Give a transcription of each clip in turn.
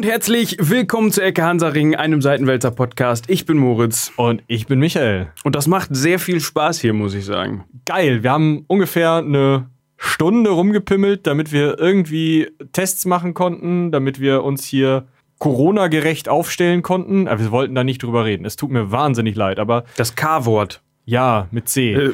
und herzlich willkommen zu Ecke Hansaring, einem Seitenwälzer Podcast. Ich bin Moritz. Und ich bin Michael. Und das macht sehr viel Spaß hier, muss ich sagen. Geil, wir haben ungefähr eine Stunde rumgepimmelt, damit wir irgendwie Tests machen konnten, damit wir uns hier Corona-gerecht aufstellen konnten. Aber wir wollten da nicht drüber reden. Es tut mir wahnsinnig leid, aber Das K-Wort. Ja, mit C.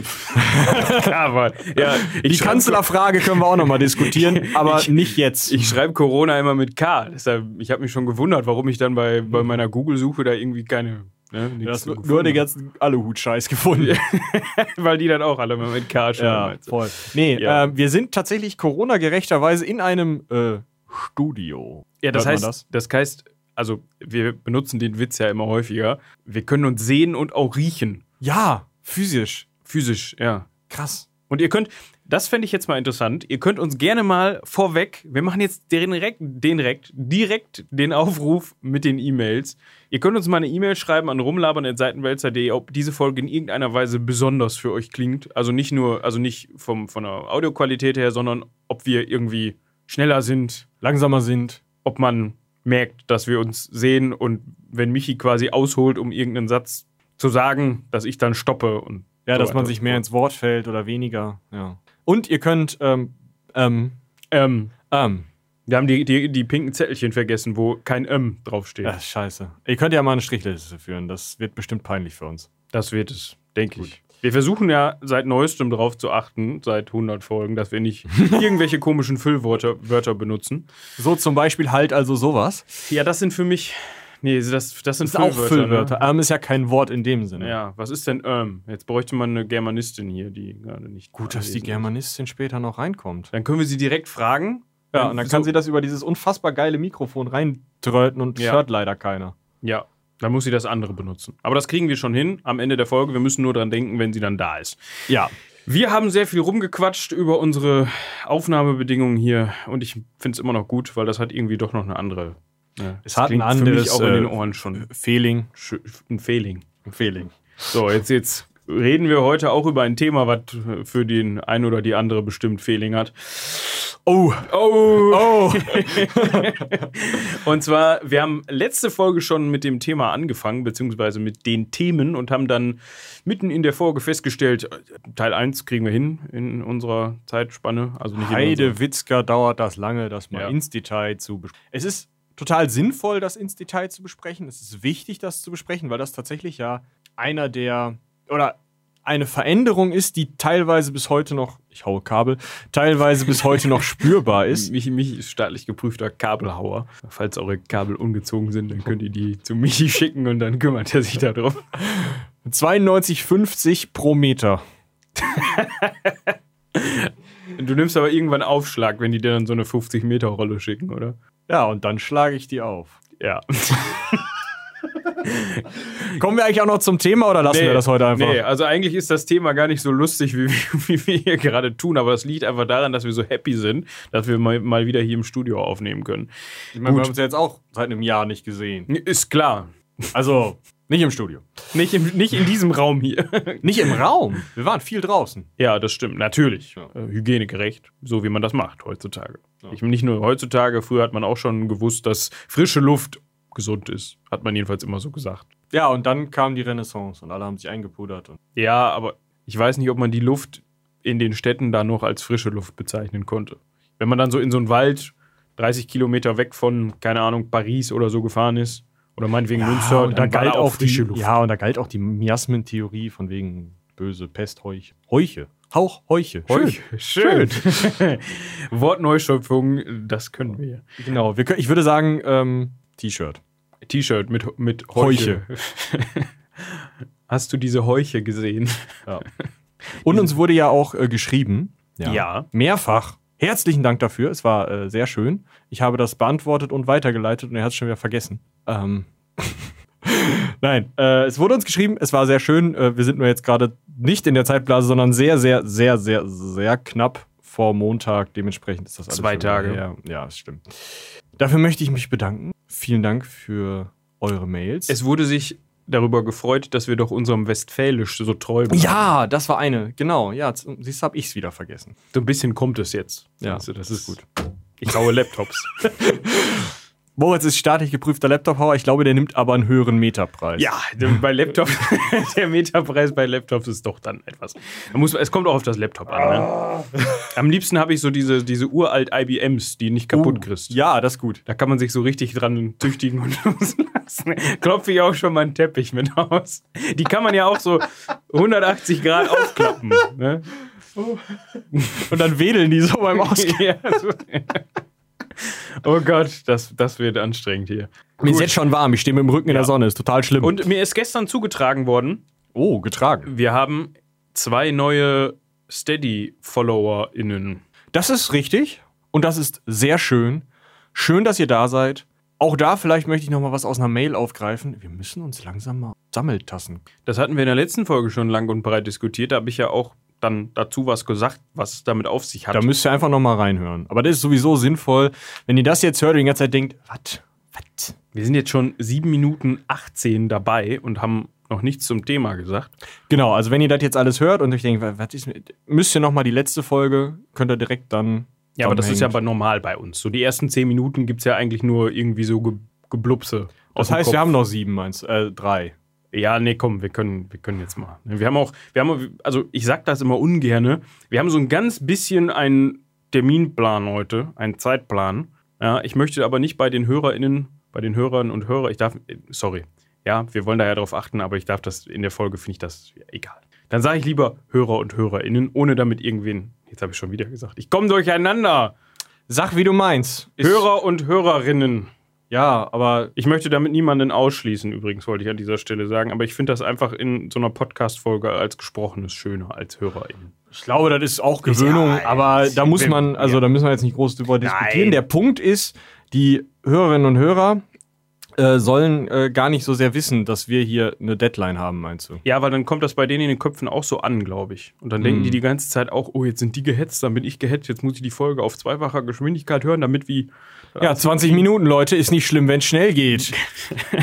K-Wort. Ja, Die ich schreib- Kanzlerfrage können wir auch nochmal diskutieren, aber Ich- nicht jetzt. Ich schreibe Corona immer mit K. Deshalb, ich habe mich schon gewundert, warum ich dann bei, bei meiner Google-Suche da irgendwie keine. Ne, nichts hast nur, den ganzen Aluhut-Scheiß gefunden. Weil die dann auch alle mal mit K schreiben. Ja, meinst voll. Nee, Ja. äh, wir sind tatsächlich Corona-gerechterweise in einem äh, Studio. Ja, das heißt, das? heißt, also wir benutzen den Witz ja immer häufiger. Wir können uns sehen und auch riechen. Ja, physisch. Physisch, ja. Krass. Und ihr könnt, das fände ich jetzt mal interessant, ihr könnt uns gerne mal vorweg, wir machen jetzt direkt, direkt, direkt den Aufruf mit den E-Mails. Ihr könnt uns mal eine E-Mail schreiben an rumlabern.seitenwälzer.de, ob diese Folge in irgendeiner Weise besonders für euch klingt. Also nicht nur, also nicht vom, von der Audioqualität her, sondern ob wir irgendwie schneller sind, Langsamer sind. ob man merkt, dass wir uns sehen und wenn Michi quasi ausholt, um irgendeinen Satz zu sagen, dass ich dann stoppe und Ja, so dass man sich mehr ins Wort fällt oder weniger. Ja. Und ihr könnt, ähm, ähm, Ähm, ähm, wir haben die, die, die pinken Zettelchen vergessen, wo kein M draufsteht. ja, scheiße. Ihr könnt ja mal eine Strichliste führen. Das wird bestimmt peinlich für uns. Das wird es, denke ich. Wir versuchen ja seit neuestem darauf zu achten, seit 100 Folgen, dass wir nicht irgendwelche komischen Füllwörter Wörter benutzen. So zum Beispiel halt also sowas. Ja, das sind für mich. Nee, das, das sind Das ist auch Füllwörter. Ne? Ähm ist ja kein Wort in dem Sinne. Ja, was ist denn ähm? Jetzt bräuchte man eine Germanistin hier, die gerade nicht. Gut, dass die anwesend ist. Germanistin später noch reinkommt. Dann können wir sie direkt fragen. Ja, und dann kann so- sie das über dieses unfassbar geile Mikrofon reintröten und Ja. hört leider keiner. Ja, dann muss sie das andere benutzen. Aber das kriegen wir schon hin am Ende der Folge. Wir müssen nur dran denken, wenn sie dann da ist. Ja. Wir haben sehr viel rumgequatscht über unsere Aufnahmebedingungen hier und ich finde es immer noch gut, weil das hat irgendwie doch noch eine andere. Ja, Es hat ein anderes, auch in den äh, Ohren schon Fehling. schö- ein Fehling. Fehling. So, jetzt, jetzt reden wir heute auch über ein Thema, was für den ein oder die andere bestimmt Fehling hat. Oh. Oh! Oh. Und zwar, wir haben letzte Folge schon mit dem Thema angefangen, beziehungsweise mit den Themen und haben dann mitten in der Folge festgestellt, Teil 1 kriegen wir hin in unserer Zeitspanne. Also nicht Heide Witzka dauert das lange, das mal Ja. ins Detail zu besprechen. Es ist total sinnvoll, das ins Detail zu besprechen. Es ist wichtig, das zu besprechen, weil das tatsächlich ja einer der oder eine Veränderung ist, die teilweise bis heute noch, ich haue Kabel, teilweise bis heute noch spürbar ist. Michi, Michi ist staatlich geprüfter Kabelhauer. Falls eure Kabel ungezogen sind, dann könnt ihr die zu Michi schicken und dann kümmert er sich darum. 92,50 pro Meter. Du nimmst aber irgendwann Aufschlag, wenn die dir dann so eine 50-Meter-Rolle schicken, oder? Ja, und dann schlage ich die auf. Ja. Kommen wir eigentlich auch noch zum Thema oder lassen wir das heute einfach? Nee, also eigentlich ist das Thema gar nicht so lustig, wie, wie wir hier gerade tun, aber es liegt einfach daran, dass wir so happy sind, dass wir mal, mal wieder hier im Studio aufnehmen können. Ich meine, wir haben uns ja jetzt auch seit einem Jahr nicht gesehen. Ist klar. Also, nicht im Studio. Nicht, im, nicht in diesem Raum hier. Nicht im Raum. Wir waren viel draußen. ja, das stimmt. Natürlich. Ja. Äh, hygienegerecht, so wie man das macht heutzutage. Ja. Ich nicht nur heutzutage, früher hat man auch schon gewusst, dass frische Luft gesund ist. Hat man jedenfalls immer so gesagt. Ja, und dann kam die Renaissance und alle haben sich eingepudert. Und Ja, aber ich weiß nicht, ob man die Luft in den Städten da noch als frische Luft bezeichnen konnte. Wenn man dann so in so einen Wald 30 Kilometer weg von, keine Ahnung, Paris oder so gefahren ist, oder meinetwegen Münster, und da dann war galt auch die, Luft. ja, und da galt auch die Miasmentheorie von wegen böse Pest, Heuch, Heuche. Hauch, Heuche. Schön. Schön. Wortneuschöpfung, das können wir. Genau. Wir können, ich würde sagen, ähm, T-Shirt. T-Shirt mit, mit Heuche. Hast du diese Heuche gesehen? Ja. Und uns wurde ja auch äh, geschrieben. Ja. Mehrfach. Herzlichen Dank dafür. Es war äh, sehr schön. Ich habe das beantwortet und weitergeleitet und er hat es schon wieder vergessen. Ähm. Nein, äh, es wurde uns geschrieben, es war sehr schön. Äh, wir sind nur jetzt gerade nicht in der Zeitblase, sondern sehr, sehr, sehr, sehr, sehr knapp vor Montag. Dementsprechend ist das alles Zwei Tage. her. Ja, das stimmt. Dafür möchte ich mich bedanken. Vielen Dank für eure Mails. Es wurde sich darüber gefreut, dass wir doch unserem Westfälisch so treu bleiben. ja, das war eine. Genau. Ja, siehst du, habe ich es wieder vergessen. So ein bisschen kommt es jetzt. Ja, du, das ist gut. Ich baue Laptops. Moritz ist staatlich geprüfter Laptop-Hauer. Ich glaube, der nimmt aber einen höheren Meterpreis. Ja, bei Laptops, der Meterpreis bei Laptops ist doch dann etwas. Man muss, es kommt auch auf das Laptop an. Ne? Am liebsten habe ich so diese, diese uralt IBMs, die nicht kaputt Uh, kriegst. Ja, das ist gut. Da kann man sich so richtig dran tüchtigen und loslassen. Klopfe ich auch schon mal einen Teppich mit aus. Die kann man ja auch so 180 Grad aufklappen. Ne? Und dann wedeln die so beim Ausgehen. Oh Gott, das, das wird anstrengend hier. Mir ist jetzt schon warm. Ich stehe mit dem Rücken in der Sonne. Ist total schlimm. Und mir ist gestern zugetragen worden, oh, getragen. wir haben zwei neue Steady-FollowerInnen. Das ist richtig. Und das ist sehr schön. Schön, dass ihr da seid. Auch da vielleicht möchte ich noch mal was aus einer Mail aufgreifen. Wir müssen uns langsam mal sammeltassen. Das hatten wir in der letzten Folge schon lang und breit diskutiert. Da habe ich ja auch dann dazu was gesagt, was es damit auf sich hat. Da müsst ihr einfach noch mal reinhören. Aber das ist sowieso sinnvoll, wenn ihr das jetzt hört und die ganze Zeit denkt, was? Was? wir sind jetzt schon 7 Minuten 18 dabei und haben noch nichts zum Thema gesagt. Genau, also wenn ihr das jetzt alles hört und euch denkt, was ist müsst ihr noch mal die letzte Folge, könnt ihr direkt dann Ja, aber das ist ja aber normal bei uns. So die ersten 10 Minuten gibt es ja eigentlich nur irgendwie so Ge Geblupse. Das heißt, wir haben noch sieben, meinst du? Äh, drei. Ja, nee, komm, wir können, wir können jetzt mal. Wir haben auch, wir haben, also ich sag das immer ungerne. Wir haben so ein ganz bisschen einen Terminplan heute, einen Zeitplan. Ja, ich möchte aber nicht bei den HörerInnen, bei den Hörern und Hörer, ich darf, sorry. Ja, wir wollen da ja drauf achten, aber ich darf das, in der Folge finde ich das ja, egal. Dann sage ich lieber Hörer und HörerInnen, ohne damit irgendwen, jetzt habe ich schon wieder gesagt, ich komme durcheinander. Sag, wie du meinst. Hörer und Hörerinnen. Ja, aber Ich möchte damit niemanden ausschließen, übrigens, wollte ich an dieser Stelle sagen. Aber ich finde das einfach in so einer Podcast-Folge als Gesprochenes schöner als HörerInnen. Ich glaube, das ist auch Gewöhnung, Ja, aber da muss man, also ja. da müssen wir jetzt nicht groß drüber diskutieren. Nein. Der Punkt ist, die Hörerinnen und Hörer äh, sollen äh, gar nicht so sehr wissen, dass wir hier eine Deadline haben, meinst du? Ja, weil dann kommt das bei denen in den Köpfen auch so an, glaube ich. Und dann denken die die ganze Zeit auch, oh, jetzt sind die gehetzt, dann bin ich gehetzt, jetzt muss ich die Folge auf zweifacher Geschwindigkeit hören, damit wie. Ja, 20 Minuten, Leute, ist nicht schlimm, wenn es schnell geht.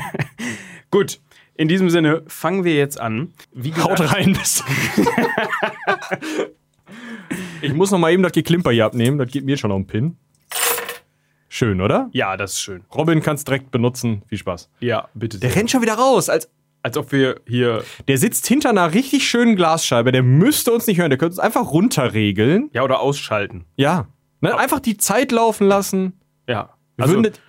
Gut, in diesem Sinne fangen wir jetzt an. Wie gesagt, Haut rein. bis- ich muss noch mal eben das Geklimper hier abnehmen, das geht mir schon auf den Pin. Schön, oder? Ja, das ist schön. Robin kann es direkt benutzen. Viel Spaß. Ja, bitte. Der sehr. rennt schon wieder raus, als Als ob wir hier. Der sitzt hinter einer richtig schönen Glasscheibe. Der müsste uns nicht hören. Der könnte uns einfach runterregeln. Ja, oder ausschalten. Ja. Ne? Einfach die Zeit laufen lassen. Ja. Also, würden das-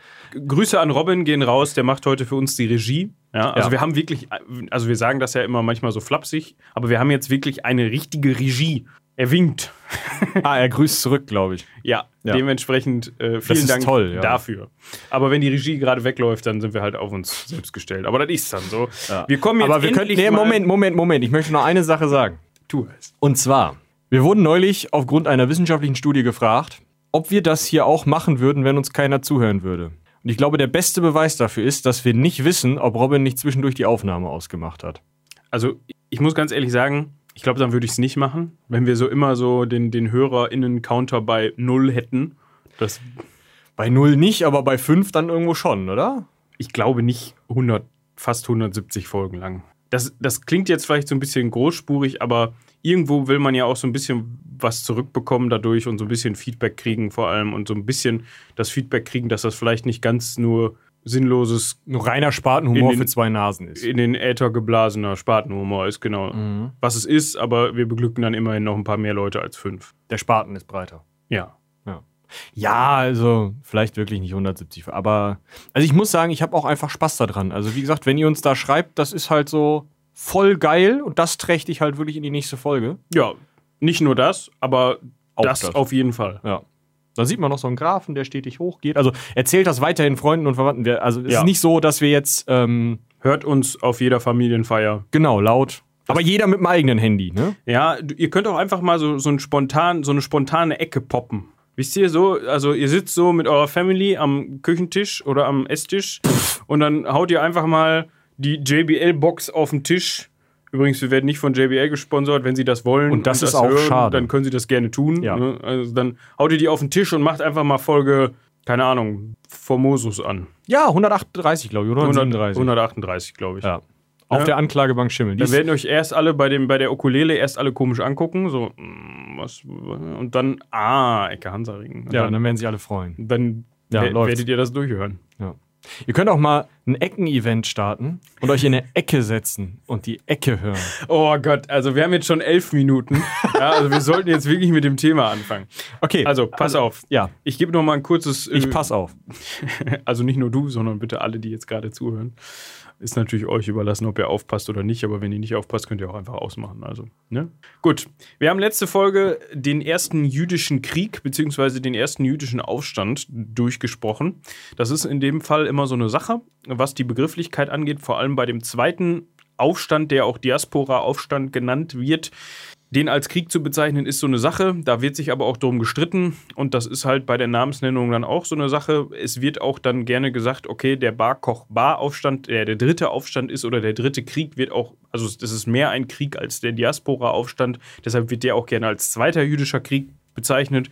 Grüße an Robin gehen raus, der macht heute für uns die Regie. Ja, also Ja. wir haben wirklich, also wir sagen das ja immer manchmal so flapsig, aber wir haben jetzt wirklich eine richtige Regie. Er winkt. ah, er grüßt zurück, glaube ich. Ja, Ja. dementsprechend äh, vielen Dank toll, ja. dafür. Aber wenn die Regie gerade wegläuft, dann sind wir halt auf uns selbst gestellt. Aber das ist dann so. Wir kommen jetzt Aber wir endlich Nee, mal- Moment, Moment, Moment. Ich möchte noch eine Sache sagen. Tu es. Und zwar, wir wurden neulich aufgrund einer wissenschaftlichen Studie gefragt, ob wir das hier auch machen würden, wenn uns keiner zuhören würde. Und ich glaube, der beste Beweis dafür ist, dass wir nicht wissen, ob Robin nicht zwischendurch die Aufnahme ausgemacht hat. Also ich muss ganz ehrlich sagen, ich glaube, dann würde ich es nicht machen, wenn wir so immer so den, den HörerInnen-Counter bei null hätten. Das Bei null nicht, aber bei fünf dann irgendwo schon, oder? ich glaube nicht 100, fast 170 Folgen lang. Das, das klingt jetzt vielleicht so ein bisschen großspurig, aber irgendwo will man ja auch so ein bisschen was zurückbekommen dadurch und so ein bisschen Feedback kriegen vor allem und so ein bisschen das Feedback kriegen, dass das vielleicht nicht ganz nur sinnloses, Nur reiner Spatenhumor den- für zwei Nasen ist. in den Äther geblasener Spatenhumor ist, genau. Mhm. Was es ist, aber wir beglücken dann immerhin noch ein paar mehr Leute als fünf. Der Spaten ist breiter. Ja. Ja, also vielleicht wirklich nicht 170, aber also ich muss sagen, ich habe auch einfach Spaß daran. Also wie gesagt, wenn ihr uns da schreibt, das ist halt so voll geil und das trägt dich halt wirklich in die nächste Folge. Ja, nicht nur das, aber Auch das, das. auf jeden Fall. Ja. Da sieht man noch so einen Graphen, der stetig hochgeht. Also erzählt das weiterhin Freunden und Verwandten. Wir- Also es Ja. ist nicht so, dass wir jetzt ähm, Hört uns auf jeder Familienfeier. genau laut, aber jeder mit dem eigenen Handy, ne? Ja, ihr könnt auch einfach mal so, so, ein spontan, so eine spontane Ecke poppen. Wisst ihr so, also ihr sitzt so mit eurer Family am Küchentisch oder am Esstisch und dann haut ihr einfach mal die JBL-Box auf den Tisch. Übrigens, wir werden nicht von JBL gesponsert, wenn sie das wollen. Und das ist auch schade. Dann können sie das gerne tun. Ja. Ne? Also dann haut ihr die auf den Tisch und macht einfach mal Folge, keine Ahnung, Formosus an. Ja, 138, glaube ich, oder? 100, 137. 138, glaube ich. Ja. Auf Ja. der Anklagebank Schimmel. Die Dann werden euch erst alle bei, dem, bei der Ukulele erst alle komisch angucken, so, mm, was, und dann, ah, Ecke Hansaring. Und ja, dann, dann werden sich alle freuen. dann Ja, werdet ihr das durchhören. Ja. Ihr könnt auch mal ein Ecken-Event starten und euch in eine Ecke setzen und die Ecke hören. Oh Gott, also wir haben jetzt schon elf Minuten. Ja, also wir sollten jetzt wirklich mit dem Thema anfangen. Okay. Also, pass auf. Ja, Ich gebe noch mal ein kurzes. ich äh, pass auf. Also nicht nur du, sondern bitte alle, die jetzt gerade zuhören. Ist natürlich euch überlassen, ob ihr aufpasst oder nicht, aber wenn ihr nicht aufpasst, könnt ihr auch einfach ausmachen. Also, ne? Gut. Wir haben letzte Folge den ersten jüdischen Krieg beziehungsweise den ersten jüdischen Aufstand durchgesprochen. Das ist in dem Fall immer so eine Sache, was die Begrifflichkeit angeht, vor allem bei dem zweiten Aufstand, der auch Diaspora-Aufstand genannt wird. Den als Krieg zu bezeichnen, ist so eine Sache. Da wird sich aber auch drum gestritten. Und das ist halt bei der Namensnennung dann auch so eine Sache. Es wird auch dann gerne gesagt, okay, der Bar-Koch-Bar-Aufstand, der der dritte Aufstand ist oder der dritte Krieg, wird auch, also das ist mehr ein Krieg als der Diaspora-Aufstand. Deshalb wird der auch gerne als zweiter jüdischer Krieg bezeichnet.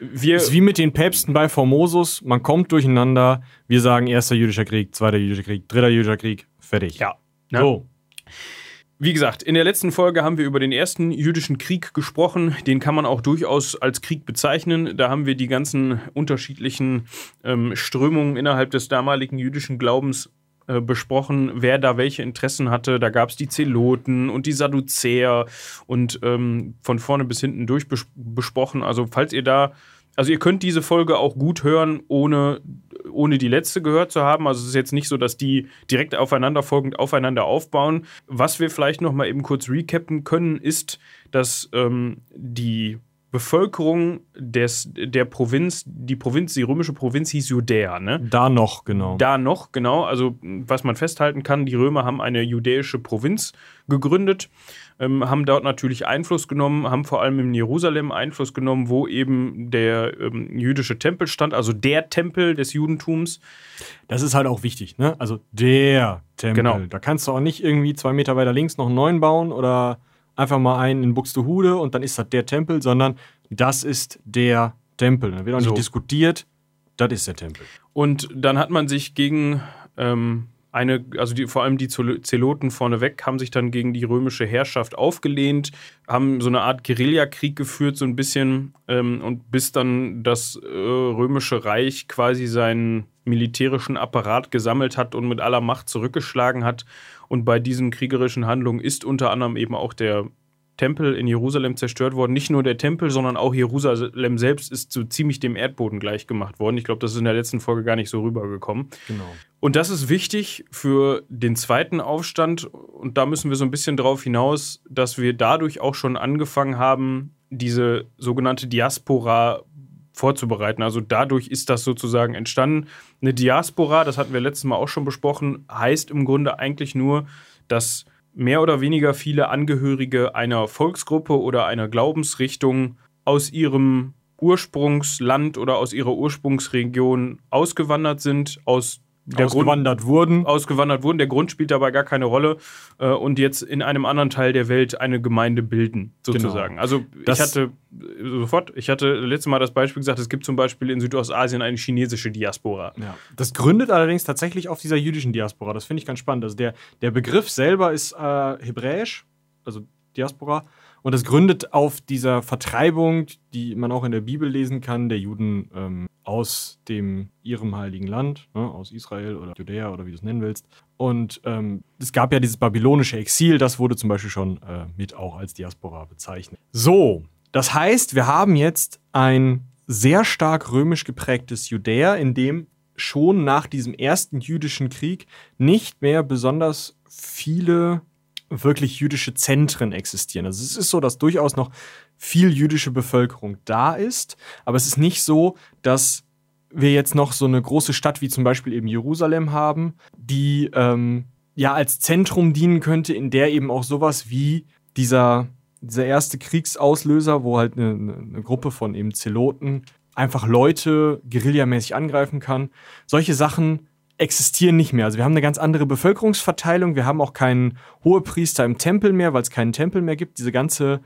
Wir, ist wie mit den Päpsten bei Formosus. Man kommt durcheinander. Wir sagen erster jüdischer Krieg, zweiter jüdischer Krieg, dritter jüdischer Krieg. Fertig. ja, ne? So. Wie gesagt, in der letzten Folge haben wir über den ersten jüdischen Krieg gesprochen. Den kann man auch durchaus als Krieg bezeichnen. Da haben wir die ganzen unterschiedlichen ähm, Strömungen innerhalb des damaligen jüdischen Glaubens äh, besprochen, wer da welche Interessen hatte. Da gab es die Zeloten und die Sadduzäer und ähm, von vorne bis hinten durch bes besprochen. Also falls ihr da, also ihr könnt diese Folge auch gut hören, ohne, ohne die letzte gehört zu haben. Also es ist jetzt nicht so, dass die direkt aufeinanderfolgend aufeinander aufbauen. Was wir vielleicht noch mal eben kurz recappen können, ist, dass ähm, die Bevölkerung des, der Provinz, die Provinz, die römische Provinz hieß Judäa, ne? Da noch, genau. Da noch, genau. Also, was man festhalten kann, die Römer haben eine judäische Provinz gegründet, ähm, haben dort natürlich Einfluss genommen, haben vor allem in Jerusalem Einfluss genommen, wo eben der ähm, jüdische Tempel stand, also der Tempel des Judentums. Das ist halt auch wichtig, ne? Also der Tempel. Genau. Da kannst du auch nicht irgendwie zwei Meter weiter links noch einen neuen bauen oder einfach mal einen in Buxtehude und dann ist das der Tempel, sondern das ist der Tempel. Da wird auch nicht So. diskutiert, das ist der Tempel. Und dann hat man sich gegen ähm, eine, also die, vor allem die Zelo- Zeloten vorneweg, haben sich dann gegen die römische Herrschaft aufgelehnt, haben so eine Art Guerillakrieg geführt, so ein bisschen, ähm, und bis dann das äh, römische Reich quasi seinen militärischen Apparat gesammelt hat und mit aller Macht zurückgeschlagen hat. Und bei diesen kriegerischen Handlungen ist unter anderem eben auch der Tempel in Jerusalem zerstört worden. Nicht nur der Tempel, sondern auch Jerusalem selbst ist so ziemlich dem Erdboden gleichgemacht worden. Ich glaube, das ist in der letzten Folge gar nicht so rübergekommen. Genau. Und das ist wichtig für den zweiten Aufstand. Und da müssen wir so ein bisschen drauf hinaus, dass wir dadurch auch schon angefangen haben, diese sogenannte Diaspora vorzubereiten. Also dadurch ist das sozusagen entstanden. Eine Diaspora, das hatten wir letztes Mal auch schon besprochen, heißt im Grunde eigentlich nur, dass mehr oder weniger viele Angehörige einer Volksgruppe oder einer Glaubensrichtung aus ihrem Ursprungsland oder aus ihrer Ursprungsregion ausgewandert sind, aus der Grund, Ausgewandert wurden. ausgewandert wurden. Der Grund spielt dabei gar keine Rolle äh, und jetzt in einem anderen Teil der Welt eine Gemeinde bilden, sozusagen. Also Das- ich hatte äh, sofort, ich hatte letztes Mal das Beispiel gesagt, es gibt zum Beispiel in Südostasien eine chinesische Diaspora. Ja. Das gründet allerdings tatsächlich auf dieser jüdischen Diaspora. Das finde ich ganz spannend. Also der, der Begriff selber ist äh, hebräisch, also Diaspora. Und das gründet auf dieser Vertreibung, die man auch in der Bibel lesen kann, der Juden ähm, aus dem ihrem heiligen Land, ne, aus Israel oder Judäa oder wie du es nennen willst. Und ähm, es gab ja dieses babylonische Exil, das wurde zum Beispiel schon äh, mit auch als Diaspora bezeichnet. So, das heißt, wir haben jetzt ein sehr stark römisch geprägtes Judäa, in dem schon nach diesem ersten jüdischen Krieg nicht mehr besonders viele wirklich jüdische Zentren existieren. Also es ist so, dass durchaus noch viel jüdische Bevölkerung da ist, aber es ist nicht so, dass wir jetzt noch so eine große Stadt wie zum Beispiel eben Jerusalem haben, die ähm, ja als Zentrum dienen könnte, in der eben auch sowas wie dieser, dieser erste Kriegsauslöser, wo halt eine, eine Gruppe von eben Zeloten einfach Leute guerillamäßig angreifen kann. Solche Sachen existieren nicht mehr. Also wir haben eine ganz andere Bevölkerungsverteilung. Wir haben auch keinen Hohepriester im Tempel mehr, weil es keinen Tempel mehr gibt. Diese ganze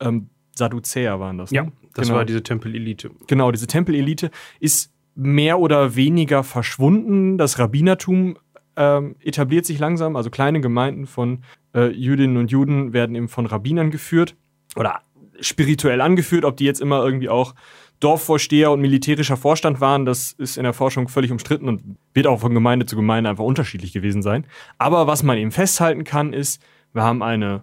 ähm, Sadduzäer waren das. Ne? Ja, das genau. war diese Tempelelite. Genau, diese Tempelelite ist mehr oder weniger verschwunden. Das Rabbinertum ähm, etabliert sich langsam. Also kleine Gemeinden von äh, Jüdinnen und Juden werden eben von Rabbinern geführt oder spirituell angeführt. Ob die jetzt immer irgendwie auch Dorfvorsteher und militärischer Vorstand waren, das ist in der Forschung völlig umstritten und wird auch von Gemeinde zu Gemeinde einfach unterschiedlich gewesen sein. Aber was man eben festhalten kann, ist, wir haben eine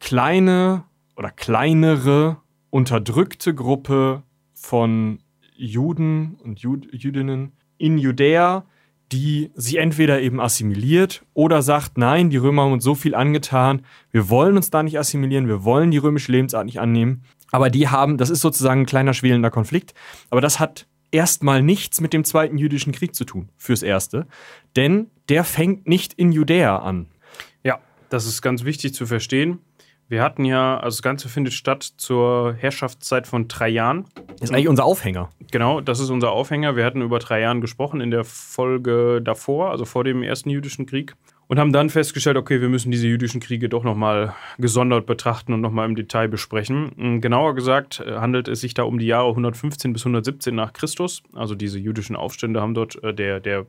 kleine oder kleinere unterdrückte Gruppe von Juden und Jud Jüdinnen in Judäa, die sie entweder eben assimiliert oder sagt, nein, die Römer haben uns so viel angetan, wir wollen uns da nicht assimilieren, wir wollen die römische Lebensart nicht annehmen. Aber die haben, das ist sozusagen ein kleiner schwelender Konflikt, aber das hat erstmal nichts mit dem Zweiten Jüdischen Krieg zu tun, fürs Erste. Denn der fängt nicht in Judäa an. Ja, das ist ganz wichtig zu verstehen. Wir hatten ja, also das Ganze findet statt zur Herrschaftszeit von Trajan. Das ist eigentlich unser Aufhänger. Genau, das ist unser Aufhänger. Wir hatten über Trajan gesprochen in der Folge davor, also vor dem ersten jüdischen Krieg. Und haben dann festgestellt, okay, wir müssen diese jüdischen Kriege doch nochmal gesondert betrachten und nochmal im Detail besprechen. Genauer gesagt äh, handelt es sich da um die Jahre 115 bis 117 nach Christus. Also diese jüdischen Aufstände haben dort, äh, der, der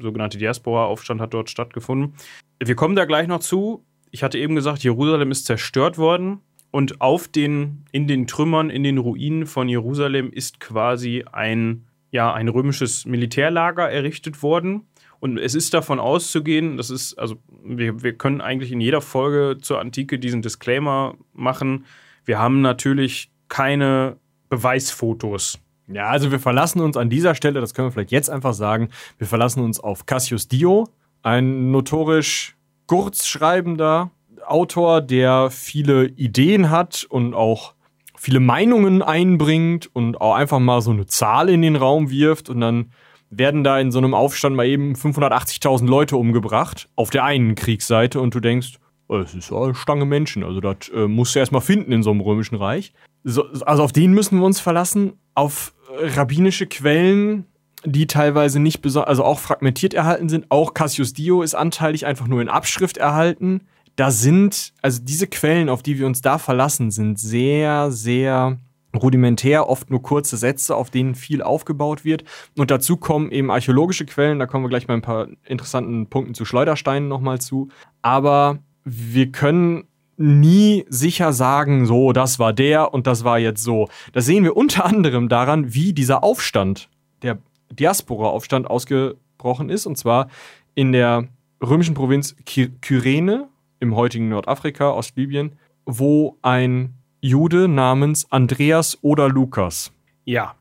sogenannte Diaspora-Aufstand hat dort stattgefunden. Wir kommen da gleich noch zu ich hatte eben gesagt, Jerusalem ist zerstört worden und auf den, in den Trümmern, in den Ruinen von Jerusalem ist quasi ein, ja, ein römisches Militärlager errichtet worden. Und es ist davon auszugehen, das ist, also wir, wir können eigentlich in jeder Folge zur Antike diesen Disclaimer machen. Wir haben natürlich keine Beweisfotos. Ja, also wir verlassen uns an dieser Stelle, das können wir vielleicht jetzt einfach sagen, wir verlassen uns auf Cassius Dio, ein notorisch kurzschreibender Autor, der viele Ideen hat und auch viele Meinungen einbringt und auch einfach mal so eine Zahl in den Raum wirft und dann werden da in so einem Aufstand mal eben 580.000 Leute umgebracht auf der einen Kriegsseite und du denkst, oh, es ist eine Stange Menschen, also das äh, musst du erstmal finden in so einem römischen Reich. So, also auf den müssen wir uns verlassen, auf rabbinische Quellen die teilweise nicht besonders, also auch fragmentiert erhalten sind. Auch Cassius Dio ist anteilig einfach nur in Abschrift erhalten. Da sind, also diese Quellen, auf die wir uns da verlassen, sind sehr, sehr rudimentär, oft nur kurze Sätze, auf denen viel aufgebaut wird. Und dazu kommen eben archäologische Quellen, da kommen wir gleich bei ein paar interessanten Punkten zu Schleudersteinen nochmal zu. Aber wir können nie sicher sagen, so, das war der und das war jetzt so. Das sehen wir unter anderem daran, wie dieser Aufstand, der Diaspora-Aufstand ausgebrochen ist, und zwar in der römischen Provinz Kyrene im heutigen Nordafrika, Ostlibyen, wo ein Jude namens Andreas oder Lukas. Ja,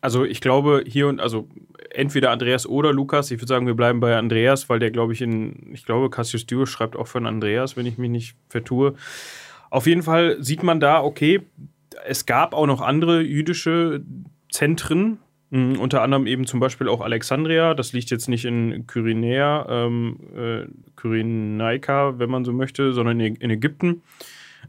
also ich glaube hier und also entweder Andreas oder Lukas. Ich würde sagen, wir bleiben bei Andreas, weil der glaube ich in, ich glaube Cassius Dio schreibt auch von Andreas, wenn ich mich nicht vertue. Auf jeden Fall sieht man da, okay, es gab auch noch andere jüdische Zentren, Mhm, unter anderem eben zum Beispiel auch Alexandria, das liegt jetzt nicht in Kyrenäa, ähm, äh, Kyrenaika, wenn man so möchte, sondern in, in Ägypten.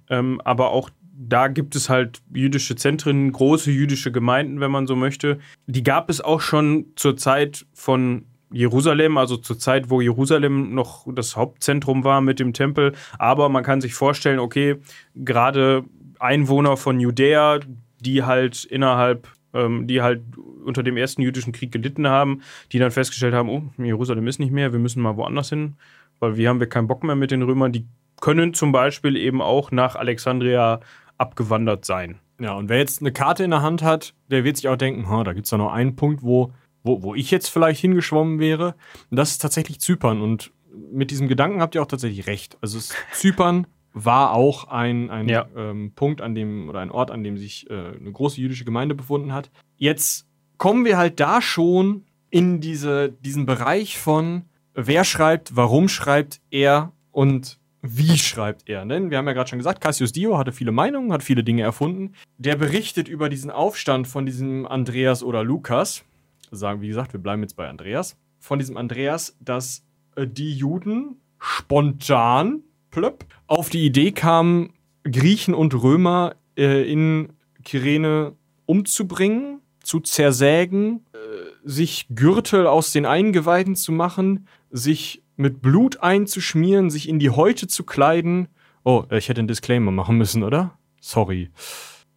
Ähm, aber auch da gibt es halt jüdische Zentren, große jüdische Gemeinden, wenn man so möchte. Die gab es auch schon zur Zeit von Jerusalem, also zur Zeit, wo Jerusalem noch das Hauptzentrum war mit dem Tempel. Aber man kann sich vorstellen, okay, gerade Einwohner von Judäa, die halt innerhalb, ähm, die halt unter dem ersten jüdischen Krieg gelitten haben, die dann festgestellt haben, oh, Jerusalem ist nicht mehr, wir müssen mal woanders hin, weil wir haben wir keinen Bock mehr mit den Römern. Die können zum Beispiel eben auch nach Alexandria abgewandert sein. Ja, und wer jetzt eine Karte in der Hand hat, der wird sich auch denken, da gibt es da noch einen Punkt, wo, wo, wo ich jetzt vielleicht hingeschwommen wäre. Und das ist tatsächlich Zypern. Und mit diesem Gedanken habt ihr auch tatsächlich recht. Also Zypern war auch ein, ein ja. ähm, Punkt, an dem, oder ein Ort, an dem sich äh, eine große jüdische Gemeinde befunden hat. Jetzt kommen wir halt da schon in diese, diesen Bereich von, wer schreibt, warum schreibt er und wie schreibt er? Denn wir haben ja gerade schon gesagt, Cassius Dio hatte viele Meinungen, hat viele Dinge erfunden. Der berichtet über diesen Aufstand von diesem Andreas oder Lukas. Sagen, wie gesagt, wir bleiben jetzt bei Andreas. Von diesem Andreas, dass äh, die Juden spontan plöpp, auf die Idee kamen, Griechen und Römer äh, in Kyrene umzubringen zu zersägen, äh, sich Gürtel aus den Eingeweiden zu machen, sich mit Blut einzuschmieren, sich in die Häute zu kleiden. Oh, ich hätte einen Disclaimer machen müssen, oder? Sorry.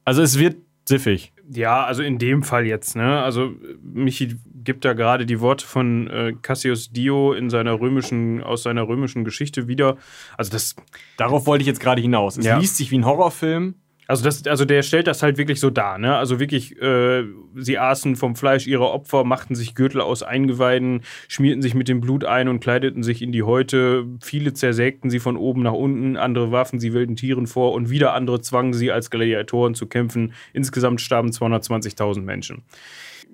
Also es wird siffig. Ja, also in dem Fall jetzt, ne? Also Michi gibt da gerade die Worte von äh, Cassius Dio in seiner römischen, aus seiner römischen Geschichte wieder. Also das. Darauf wollte ich jetzt gerade hinaus. Es ja. liest sich wie ein Horrorfilm Also, das, also der stellt das halt wirklich so dar, ne? Also wirklich, äh, sie aßen vom Fleisch ihrer Opfer, machten sich Gürtel aus Eingeweiden, schmierten sich mit dem Blut ein und kleideten sich in die Häute. Viele zersägten sie von oben nach unten, andere warfen sie wilden Tieren vor und wieder andere zwangen sie als Gladiatoren zu kämpfen. Insgesamt starben 220.000 Menschen.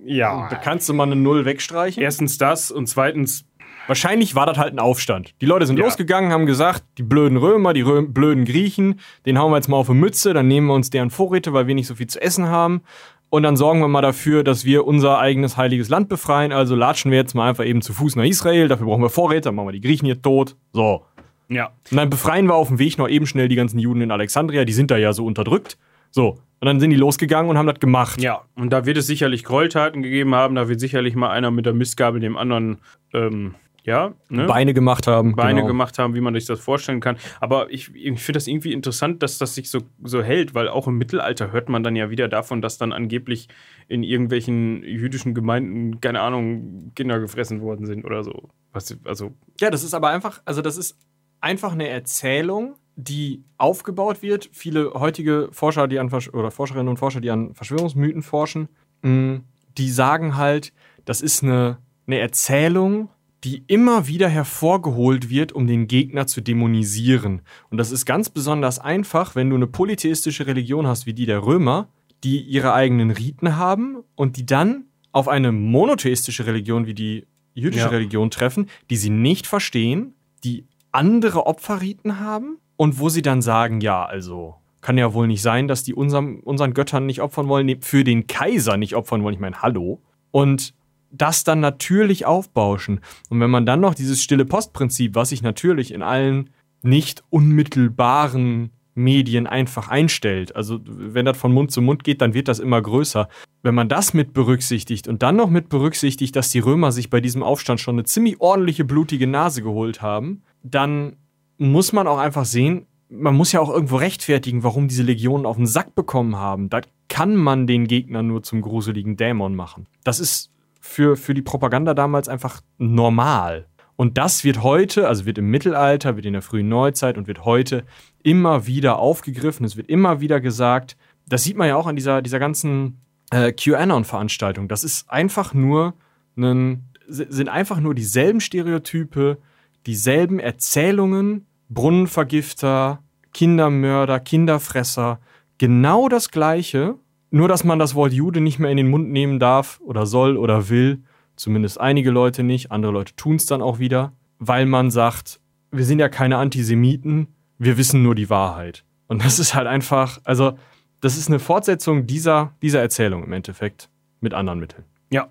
Ja. Da kannst du mal eine Null wegstreichen. Erstens das und zweitens Wahrscheinlich war das halt ein Aufstand. Die Leute sind Ja. losgegangen, haben gesagt, die blöden Römer, die Rö blöden Griechen, den hauen wir jetzt mal auf eine Mütze, dann nehmen wir uns deren Vorräte, weil wir nicht so viel zu essen haben. Und dann sorgen wir mal dafür, dass wir unser eigenes heiliges Land befreien. Also latschen wir jetzt mal einfach eben zu Fuß nach Israel. Dafür brauchen wir Vorräte, dann machen wir die Griechen hier tot. So. Ja. Und dann befreien wir auf dem Weg noch eben schnell die ganzen Juden in Alexandria. Die sind da ja so unterdrückt. So. Und dann sind die losgegangen und haben das gemacht. Ja, und da wird es sicherlich Gräueltaten gegeben haben, da wird sicherlich mal einer mit der Mistgabel dem anderen, ähm, ja, ne? Beine gemacht haben. Beine genau. gemacht haben, wie man sich das vorstellen kann. Aber ich, ich finde das irgendwie interessant, dass das sich so, so hält, weil auch im Mittelalter hört man dann ja wieder davon, dass dann angeblich in irgendwelchen jüdischen Gemeinden, keine Ahnung, Kinder gefressen worden sind oder so. Was, also, Ja, das ist aber einfach, also das ist einfach eine Erzählung, die aufgebaut wird. Viele heutige Forscher, die an Versch oder Forscherinnen und Forscher, die an Verschwörungsmythen forschen, mh, die sagen halt, das ist eine, eine Erzählung, die immer wieder hervorgeholt wird, um den Gegner zu dämonisieren. Und das ist ganz besonders einfach, wenn du eine polytheistische Religion hast wie die der Römer, die ihre eigenen Riten haben und die dann auf eine monotheistische Religion wie die jüdische Ja. Religion treffen, die sie nicht verstehen, die andere Opferriten haben und wo sie dann sagen, ja, also kann ja wohl nicht sein, dass die unserem, unseren Göttern nicht opfern wollen, für den Kaiser nicht opfern wollen. Ich meine, hallo. Und das dann natürlich aufbauschen. Und wenn man dann noch dieses stille Postprinzip, was sich natürlich in allen nicht unmittelbaren Medien einfach einstellt, also wenn das von Mund zu Mund geht, dann wird das immer größer. Wenn man das mit berücksichtigt und dann noch mit berücksichtigt, dass die Römer sich bei diesem Aufstand schon eine ziemlich ordentliche blutige Nase geholt haben, dann muss man auch einfach sehen, man muss ja auch irgendwo rechtfertigen, warum diese Legionen auf den Sack bekommen haben. Da kann man den Gegner nur zum gruseligen Dämon machen. Das ist für, für die Propaganda damals einfach normal. Und das wird heute, also wird im Mittelalter, wird in der frühen Neuzeit und wird heute immer wieder aufgegriffen. Es wird immer wieder gesagt, das sieht man ja auch an dieser, dieser ganzen äh, QAnon-Veranstaltung. Das ist einfach nur ein, sind einfach nur dieselben Stereotype, dieselben Erzählungen, Brunnenvergifter, Kindermörder, Kinderfresser, genau das Gleiche, nur dass man das Wort Jude nicht mehr in den Mund nehmen darf oder soll oder will. Zumindest einige Leute nicht, andere Leute tun es dann auch wieder, weil man sagt, wir sind ja keine Antisemiten, wir wissen nur die Wahrheit. Und das ist halt einfach, also das ist eine Fortsetzung dieser, dieser Erzählung im Endeffekt mit anderen Mitteln. ja,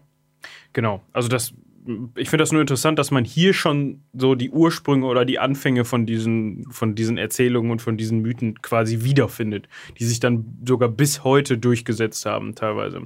genau. Also das, ich finde das nur interessant, dass man hier schon so die Ursprünge oder die Anfänge von diesen, von diesen Erzählungen und von diesen Mythen quasi wiederfindet, die sich dann sogar bis heute durchgesetzt haben, teilweise.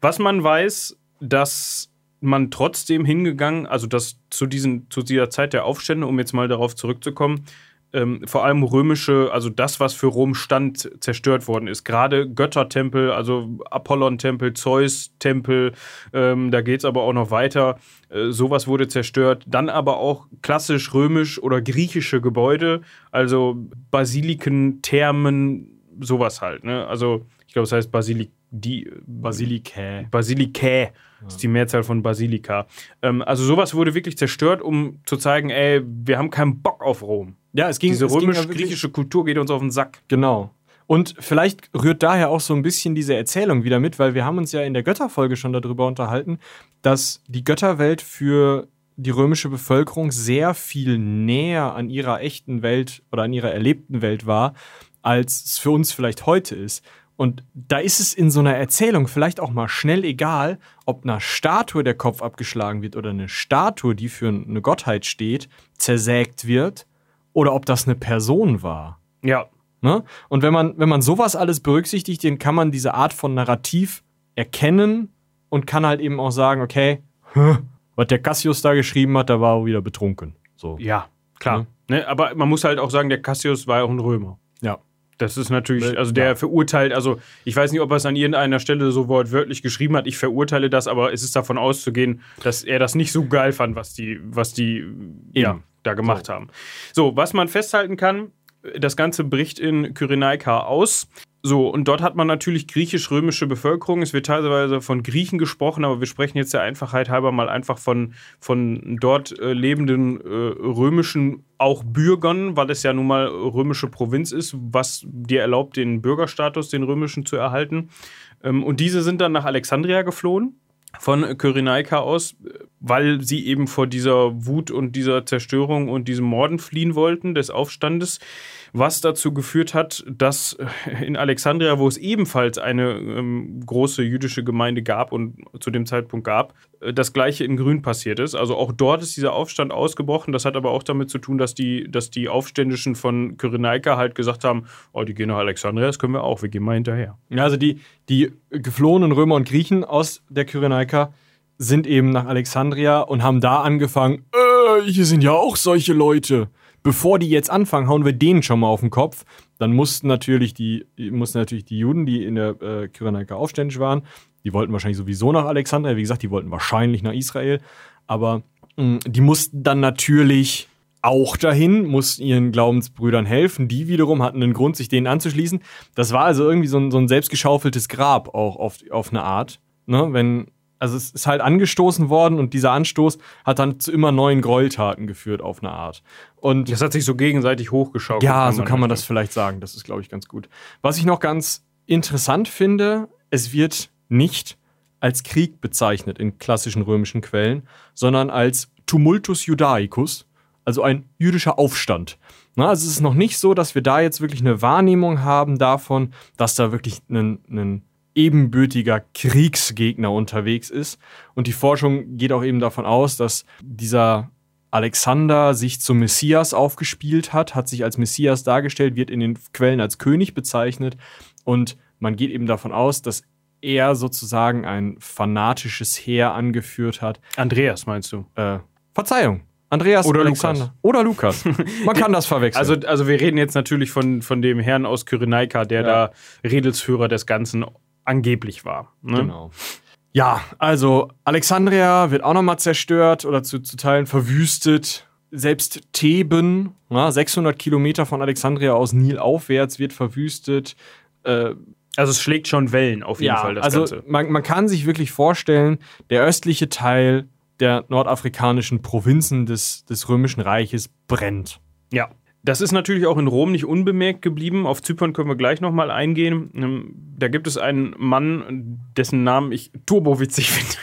Was man weiß, dass man trotzdem hingegangen, also dass zu, diesen, zu dieser Zeit der Aufstände, um jetzt mal darauf zurückzukommen, ähm, vor allem römische, also das, was für Rom stand, zerstört worden ist. Gerade Göttertempel, also Apollon-Tempel, Zeus-Tempel, ähm, da geht es aber auch noch weiter. Äh, sowas wurde zerstört. Dann aber auch klassisch römisch oder griechische Gebäude, also Basiliken, Thermen, sowas halt. Ne? Also ich glaube, es heißt Basilik die Basilikae. Basilicae ist die Mehrzahl von Basilika. Ähm, also sowas wurde wirklich zerstört, um zu zeigen, ey, wir haben keinen Bock auf Rom. Ja, es ging Diese römisch-griechische Kultur geht uns auf den Sack. Genau. Und vielleicht rührt daher auch so ein bisschen diese Erzählung wieder mit, weil wir haben uns ja in der Götterfolge schon darüber unterhalten, dass die Götterwelt für die römische Bevölkerung sehr viel näher an ihrer echten Welt oder an ihrer erlebten Welt war, als es für uns vielleicht heute ist. Und da ist es in so einer Erzählung vielleicht auch mal schnell egal, ob einer Statue der Kopf abgeschlagen wird oder eine Statue, die für eine Gottheit steht, zersägt wird oder ob das eine Person war. Ja, Ne? Und wenn man, wenn man sowas alles berücksichtigt, dann kann man diese Art von Narrativ erkennen und kann halt eben auch sagen, okay, was der Cassius da geschrieben hat, da war er wieder betrunken. So. ja, klar. Ne? Aber man muss halt auch sagen, der Cassius war ja auch ein Römer. Das ist natürlich, also der ja. verurteilt, also ich weiß nicht, ob er es an irgendeiner Stelle so wortwörtlich geschrieben hat, ich verurteile das, aber es ist davon auszugehen, dass er das nicht so geil fand, was die, was die ja, da gemacht haben. So, was man festhalten kann, das Ganze bricht in Kyrenaika aus. So, und dort hat man natürlich griechisch-römische Bevölkerung. Es wird teilweise von Griechen gesprochen, aber wir sprechen jetzt der Einfachheit halber mal einfach von, von dort äh, lebenden äh, römischen auch Bürgern, weil es ja nun mal römische Provinz ist, was dir erlaubt, den Bürgerstatus, den römischen, zu erhalten. Ähm, und diese sind dann nach Alexandria geflohen von Kyrenaika aus, weil sie eben vor dieser Wut und dieser Zerstörung und diesem Morden fliehen wollten, des Aufstandes was dazu geführt hat, dass in Alexandria, wo es ebenfalls eine ähm, große jüdische Gemeinde gab und zu dem Zeitpunkt gab, äh, das gleiche in Grün passiert ist. Also auch dort ist dieser Aufstand ausgebrochen. Das hat aber auch damit zu tun, dass die, dass die Aufständischen von Kyrenaika halt gesagt haben, oh, die gehen nach Alexandria, das können wir auch, wir gehen mal hinterher. Ja, also die, die geflohenen Römer und Griechen aus der Kyrenaika sind eben nach Alexandria und haben da angefangen, äh, hier sind ja auch solche Leute bevor die jetzt anfangen, hauen wir denen schon mal auf den Kopf. Dann mussten natürlich die, mussten natürlich die Juden, die in der äh, Kyrenaika aufständig waren, die wollten wahrscheinlich sowieso nach Alexandria. Wie gesagt, die wollten wahrscheinlich nach Israel. Aber mh, mm, die mussten dann natürlich auch dahin, mussten ihren Glaubensbrüdern helfen. Die wiederum hatten einen Grund, sich denen anzuschließen. Das war also irgendwie so ein, so ein selbstgeschaufeltes Grab auch auf, auf eine Art. Ne? Wenn also es ist halt angestoßen worden und dieser Anstoß hat dann zu immer neuen Gräueltaten geführt auf eine Art. Und das hat sich so gegenseitig hochgeschaut. Ja, so kann man das vielleicht sagen. Das ist, glaube ich, ganz gut. Was ich noch ganz interessant finde, es wird nicht als Krieg bezeichnet in klassischen römischen Quellen, sondern als Tumultus Judaicus, also ein jüdischer Aufstand. Na, also es ist noch nicht so, dass wir da jetzt wirklich eine Wahrnehmung haben davon, dass da wirklich ein ebenbürtiger Kriegsgegner unterwegs ist. Und die Forschung geht auch eben davon aus, dass dieser Alexander sich zum Messias aufgespielt hat, hat sich als Messias dargestellt, wird in den Quellen als König bezeichnet. Und man geht eben davon aus, dass er sozusagen ein fanatisches Heer angeführt hat. Andreas meinst du? Äh, Verzeihung. Andreas oder Alexander. Lukas. Oder Lukas. Man kann das verwechseln. Also, also wir reden jetzt natürlich von, von dem Herrn aus Kyrenaika, der ja. da Redelsführer des Ganzen angeblich war. Ne? Genau. Ja, also Alexandria wird auch nochmal zerstört oder zu, zu Teilen verwüstet. Selbst Theben, ja, 600 Kilometer von Alexandria aus Nil aufwärts, wird verwüstet. Äh, also es schlägt schon Wellen auf jeden ja, Fall. Das also Ganze. Man, man kann sich wirklich vorstellen, der östliche Teil der nordafrikanischen Provinzen des, des Römischen Reiches brennt. Ja. Das ist natürlich auch in Rom nicht unbemerkt geblieben. Auf Zypern können wir gleich nochmal eingehen. Ähm, da gibt es einen Mann, dessen Namen ich turbowitzig finde.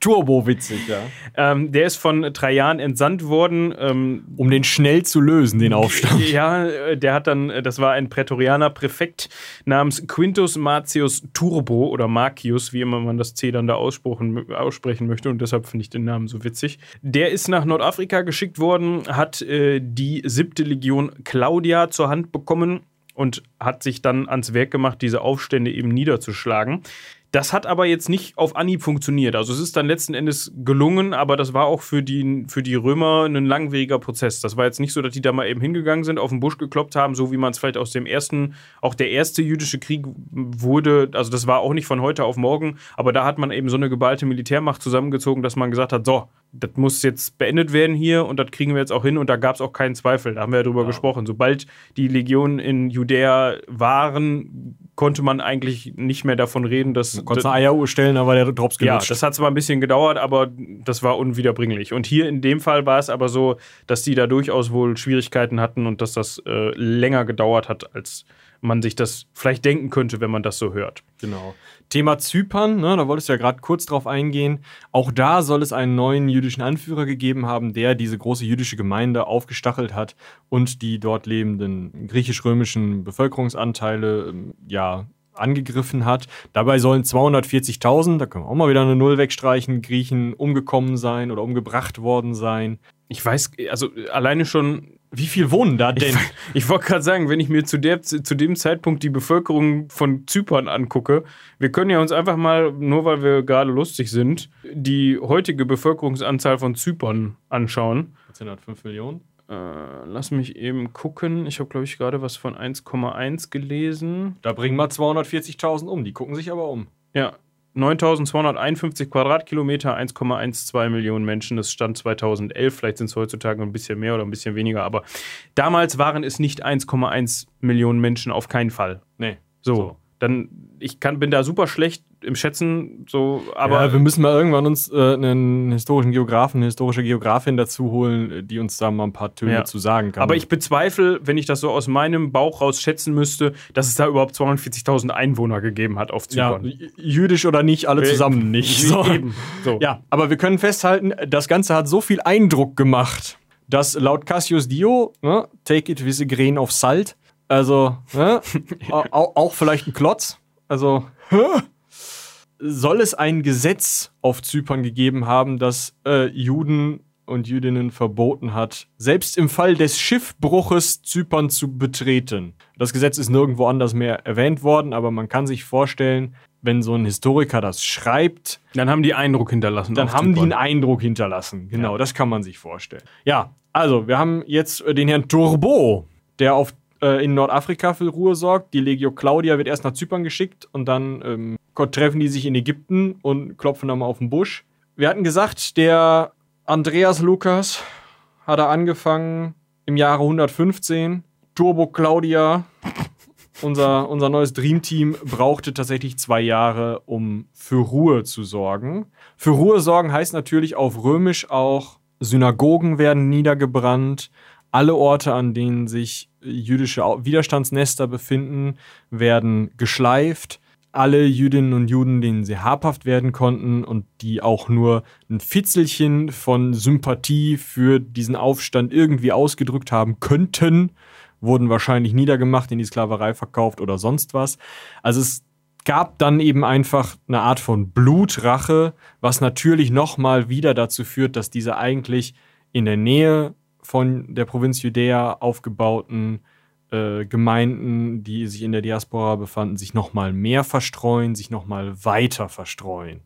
Turbo-witzig, ja. Ähm, der ist von Trajan entsandt worden. Ähm, um den schnell zu lösen, den Aufstand. Ja, äh, der hat dann, äh, das war ein Prätorianer Präfekt namens Quintus Marcius Turbo oder Marcius, wie immer man das C dann da aussprechen möchte und deshalb finde ich den Namen so witzig. Der ist nach Nordafrika geschickt worden, hat äh, die siebte Legion Claudia zur Hand bekommen und hat sich dann ans Werk gemacht, diese Aufstände eben niederzuschlagen. Das hat aber jetzt nicht auf Anhieb funktioniert. Also es ist dann letzten Endes gelungen, aber das war auch für die, für die Römer ein langwieriger Prozess. Das war jetzt nicht so, dass die da mal eben hingegangen sind, auf den Busch gekloppt haben, so wie man es vielleicht aus dem ersten, auch der erste jüdische Krieg wurde. Also das war auch nicht von heute auf morgen, aber da hat man eben so eine geballte Militärmacht zusammengezogen, dass man gesagt hat, so, das muss jetzt beendet werden hier und das kriegen wir jetzt auch hin und da gab es auch keinen Zweifel. Da haben wir ja drüber ja. gesprochen. Sobald die Legionen in Judäa waren, konnte man eigentlich nicht mehr davon reden, dass. Du konntest eine Eieruhr stellen, da war der Drops gelutscht. Ja, das hat zwar ein bisschen gedauert, aber das war unwiederbringlich. Und hier in dem Fall war es aber so, dass die da durchaus wohl Schwierigkeiten hatten und dass das äh, länger gedauert hat, als man sich das vielleicht denken könnte, wenn man das so hört. Genau. Thema Zypern, ne, da wolltest du ja gerade kurz drauf eingehen. Auch da soll es einen neuen jüdischen Anführer gegeben haben, der diese große jüdische Gemeinde aufgestachelt hat und die dort lebenden griechisch-römischen Bevölkerungsanteile ähm, ja angegriffen hat. Dabei sollen 240.000, da können wir auch mal wieder eine Null wegstreichen, Griechen umgekommen sein oder umgebracht worden sein. Ich weiß, also alleine schon wie viel wohnen da denn? Ich, ich wollte gerade sagen, wenn ich mir zu, der, zu dem Zeitpunkt die Bevölkerung von Zypern angucke, wir können ja uns einfach mal, nur weil wir gerade lustig sind, die heutige Bevölkerungsanzahl von Zypern anschauen. 5 Millionen? Äh, lass mich eben gucken. Ich habe, glaube ich, gerade was von 1,1 gelesen. Da bringen wir 240.000 um. Die gucken sich aber um. Ja, 9251 Quadratkilometer, 1,12 Millionen Menschen. Das stand 2011. Vielleicht sind es heutzutage ein bisschen mehr oder ein bisschen weniger. Aber damals waren es nicht 1,1 Millionen Menschen, auf keinen Fall. Nee. So. So. Dann, ich kann, bin da super schlecht im Schätzen, so, aber. ja, wir müssen mal irgendwann uns äh, einen historischen Geografen, eine historische Geografin dazu holen, äh, die uns da mal ein paar Töne Ja. zu sagen kann. Aber ich bezweifle, wenn ich das so aus meinem Bauch raus schätzen müsste, dass es da überhaupt 240.000 Einwohner gegeben hat auf ja, Zypern. j- jüdisch oder nicht, alle zusammen nicht. So. Eben. So. Ja, aber wir können festhalten, das Ganze hat so viel Eindruck gemacht, dass laut Cassius Dio, ne, take it with a grain of salt, also ne, au- au- auch vielleicht ein Klotz, also soll es ein Gesetz auf Zypern gegeben haben, das äh, Juden und Jüdinnen verboten hat, selbst im Fall des Schiffbruches Zypern zu betreten. Das Gesetz ist nirgendwo anders mehr erwähnt worden, aber man kann sich vorstellen, wenn so ein Historiker das schreibt, Dann haben die Eindruck hinterlassen. dann haben die Zypern. einen Eindruck hinterlassen. Genau, Ja. das kann man sich vorstellen. Ja, also wir haben jetzt äh, den Herrn Turbo, der auf, äh, in Nordafrika für Ruhe sorgt. Die Legio Claudia wird erst nach Zypern geschickt und dann ähm, treffen die sich in Ägypten und klopfen dann mal auf den Busch. Wir hatten gesagt, der Andreas Lukas hat er angefangen im Jahre 115. Turbo Claudia, unser, unser neues Dreamteam, brauchte tatsächlich zwei Jahre, um für Ruhe zu sorgen. Für Ruhe sorgen heißt natürlich auf Römisch auch, Synagogen werden niedergebrannt, alle Orte, an denen sich jüdische Widerstandsnester befinden, werden geschleift. Alle Jüdinnen und Juden, denen sie habhaft werden konnten und die auch nur ein Fitzelchen von Sympathie für diesen Aufstand irgendwie ausgedrückt haben könnten, wurden wahrscheinlich niedergemacht, in die Sklaverei verkauft oder sonst was. Also es gab dann eben einfach eine Art von Blutrache, was natürlich nochmal wieder dazu führt, dass diese eigentlich in der Nähe von der Provinz Judäa aufgebauten äh, Gemeinden, die sich in der Diaspora befanden, sich nochmal mehr verstreuen, sich nochmal weiter verstreuen.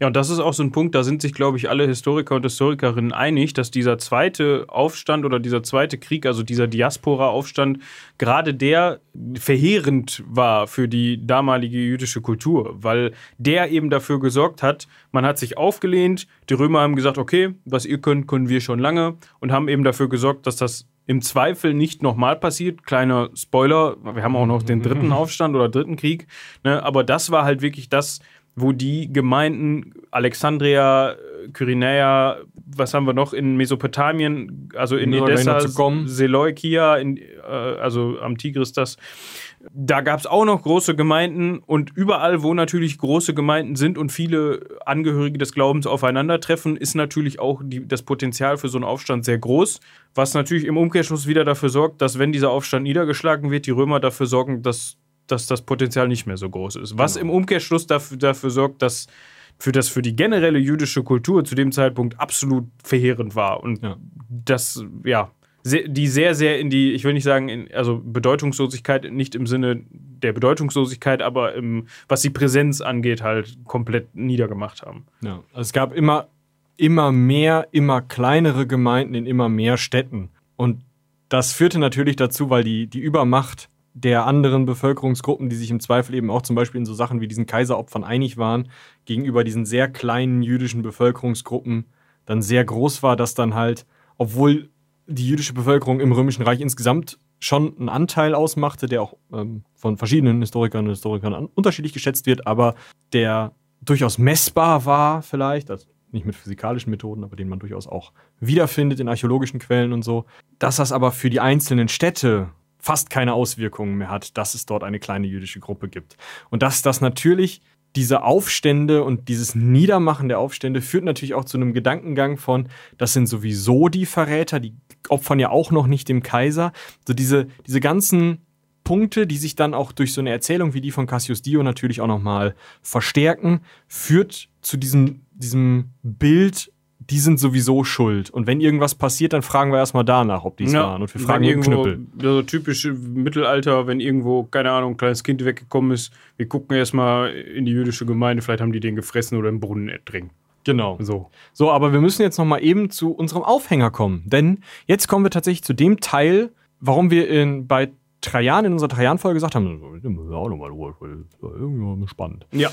Ja, und das ist auch so ein Punkt, da sind sich, glaube ich, alle Historiker und Historikerinnen einig, dass dieser zweite Aufstand oder dieser zweite Krieg, also dieser Diaspora-Aufstand, gerade der verheerend war für die damalige jüdische Kultur, weil der eben dafür gesorgt hat, man hat sich aufgelehnt, die Römer haben gesagt, okay, was ihr könnt, können wir schon lange und haben eben dafür gesorgt, dass das im Zweifel nicht nochmal passiert. Kleiner Spoiler, wir haben auch noch den dritten Aufstand oder dritten Krieg, ne? aber das war halt wirklich das, wo die Gemeinden Alexandria, Kyrenäa, was haben wir noch in Mesopotamien, also in gleich Edessa. Seleukia, in, äh, also am Tigris das. Da gab es auch noch große Gemeinden und überall, wo natürlich große Gemeinden sind und viele Angehörige des Glaubens aufeinandertreffen, ist natürlich auch die, das Potenzial für so einen Aufstand sehr groß, was natürlich im Umkehrschluss wieder dafür sorgt, dass wenn dieser Aufstand niedergeschlagen wird, die Römer dafür sorgen, dass, dass das Potenzial nicht mehr so groß ist. Was im Umkehrschluss dafür, dafür sorgt, dass für das für die generelle jüdische Kultur zu dem Zeitpunkt absolut verheerend war und Ja. das ja die sehr sehr in die ich will nicht sagen in, also Bedeutungslosigkeit nicht im Sinne der Bedeutungslosigkeit aber im, was die Präsenz angeht halt komplett niedergemacht haben Ja. Also es gab immer, immer mehr, immer kleinere Gemeinden in immer mehr Städten. Und das führte natürlich dazu, weil die, die Übermacht der anderen Bevölkerungsgruppen, die sich im Zweifel eben auch zum Beispiel in so Sachen wie diesen Kaiseropfern einig waren, gegenüber diesen sehr kleinen jüdischen Bevölkerungsgruppen dann sehr groß war, dass dann halt, obwohl die jüdische Bevölkerung im Römischen Reich insgesamt schon einen Anteil ausmachte, der auch ähm, von verschiedenen Historikern und Historikern unterschiedlich geschätzt wird, aber der durchaus messbar war vielleicht, also nicht mit physikalischen Methoden, aber den man durchaus auch wiederfindet in archäologischen Quellen und so, dass das aber für die einzelnen Städte fast keine Auswirkungen mehr hat, dass es dort eine kleine jüdische Gruppe gibt. Und dass das natürlich diese Aufstände und dieses Niedermachen der Aufstände führt natürlich auch zu einem Gedankengang von, das sind sowieso die Verräter, die opfern ja auch noch nicht dem Kaiser. So diese, diese ganzen Punkte, die sich dann auch durch so eine Erzählung wie die von Cassius Dio natürlich auch nochmal verstärken, führt zu diesem, diesem Bild, die sind sowieso schuld. Und wenn irgendwas passiert, dann fragen wir erstmal danach, ob die es waren. Und wir fragen irgendwo, Knüppel. so typisch Mittelalter, wenn irgendwo, keine Ahnung, ein kleines Kind weggekommen ist, wir gucken erstmal in die jüdische Gemeinde, vielleicht haben die den gefressen oder im Brunnen ertränkt. Genau. So. So, aber wir müssen jetzt noch mal eben zu unserem Aufhänger kommen. Denn jetzt kommen wir tatsächlich zu dem Teil, warum wir in, bei Trajan in unserer Trajan-Folge gesagt haben, wir auch noch mal drüber sprechen. Das war irgendwie spannend. Ja.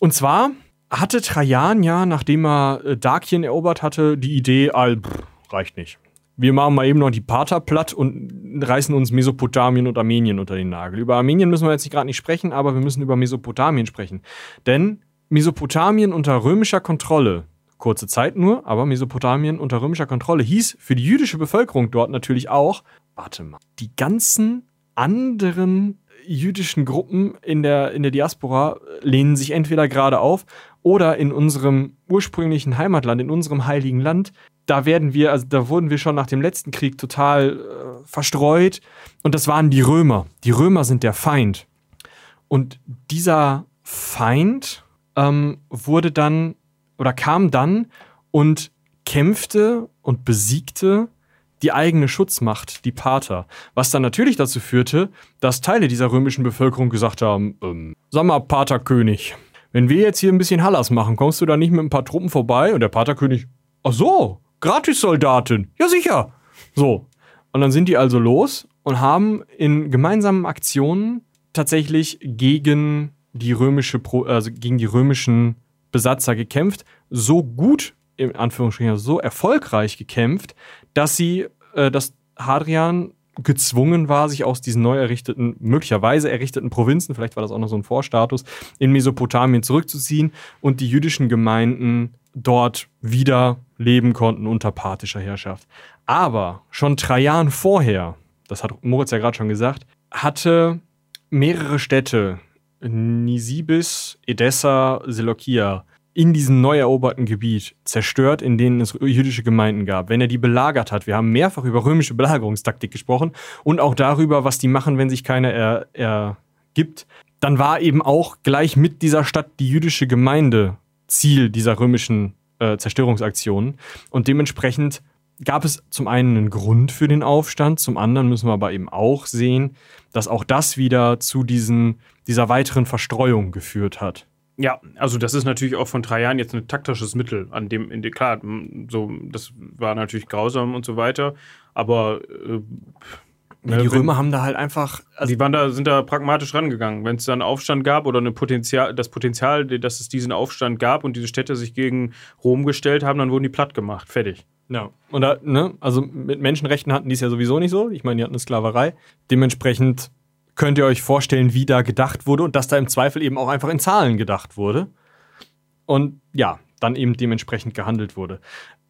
Und zwar hatte Trajan ja, nachdem er äh, Dakien erobert hatte, die Idee, all, pff, reicht nicht. wir machen mal eben noch die Pater platt und reißen uns Mesopotamien und Armenien unter den Nagel. Über Armenien müssen wir jetzt gerade nicht sprechen, aber wir müssen über Mesopotamien sprechen. Denn Mesopotamien unter römischer Kontrolle, kurze Zeit nur, aber Mesopotamien unter römischer Kontrolle hieß für die jüdische Bevölkerung dort natürlich auch, warte mal, die ganzen anderen jüdischen Gruppen in der, in der Diaspora lehnen sich entweder gerade auf oder in unserem ursprünglichen Heimatland, in unserem heiligen Land, da werden wir, also da wurden wir schon nach dem letzten Krieg total äh, verstreut und das waren die Römer. Die Römer sind der Feind. Und dieser Feind ähm, wurde dann oder kam dann und kämpfte und besiegte die eigene Schutzmacht, die Pater. Was dann natürlich dazu führte, dass Teile dieser römischen Bevölkerung gesagt haben, ähm, sag mal, Paterkönig, wenn wir jetzt hier ein bisschen Hallas machen, kommst du da nicht mit ein paar Truppen vorbei? Und der Paterkönig, ach so, Gratissoldatin, ja sicher. So. Und dann sind die also los und haben in gemeinsamen Aktionen tatsächlich gegen die römische, also gegen die römischen Besatzer gekämpft, so gut in Anführungsstrichen so erfolgreich gekämpft, dass sie, äh, dass Hadrian gezwungen war, sich aus diesen neu errichteten, möglicherweise errichteten Provinzen, vielleicht war das auch noch so ein Vorstatus, in Mesopotamien zurückzuziehen und die jüdischen Gemeinden dort wieder leben konnten unter parthischer Herrschaft. Aber schon drei Jahren vorher, das hat Moritz ja gerade schon gesagt, hatte mehrere Städte, Nisibis, Edessa, Seleukia, in diesem neu eroberten Gebiet zerstört, in denen es jüdische Gemeinden gab, wenn er die belagert hat. Wir haben mehrfach über römische Belagerungstaktik gesprochen und auch darüber, was die machen, wenn sich keiner ergibt. Dann war eben auch gleich mit dieser Stadt die jüdische Gemeinde Ziel dieser römischen äh, Zerstörungsaktionen. Und dementsprechend gab es zum einen einen Grund für den Aufstand, zum anderen müssen wir aber eben auch sehen, dass auch das wieder zu diesen, dieser weiteren Verstreuung geführt hat. Ja, also das ist natürlich auch von drei Jahren jetzt ein taktisches Mittel, an dem, in klar, so, das war natürlich grausam und so weiter, aber äh, ja, die Römer haben da halt einfach. Also die waren da, sind da pragmatisch rangegangen. Wenn es dann Aufstand gab oder eine Potenzial, das Potenzial, dass es diesen Aufstand gab und diese Städte sich gegen Rom gestellt haben, dann wurden die platt gemacht. Fertig. Ja. Und da, ne, also mit Menschenrechten hatten die es ja sowieso nicht so. Ich meine, die hatten eine Sklaverei. Dementsprechend könnt ihr euch vorstellen, wie da gedacht wurde und dass da im Zweifel eben auch einfach in Zahlen gedacht wurde. Und ja, dann eben dementsprechend gehandelt wurde.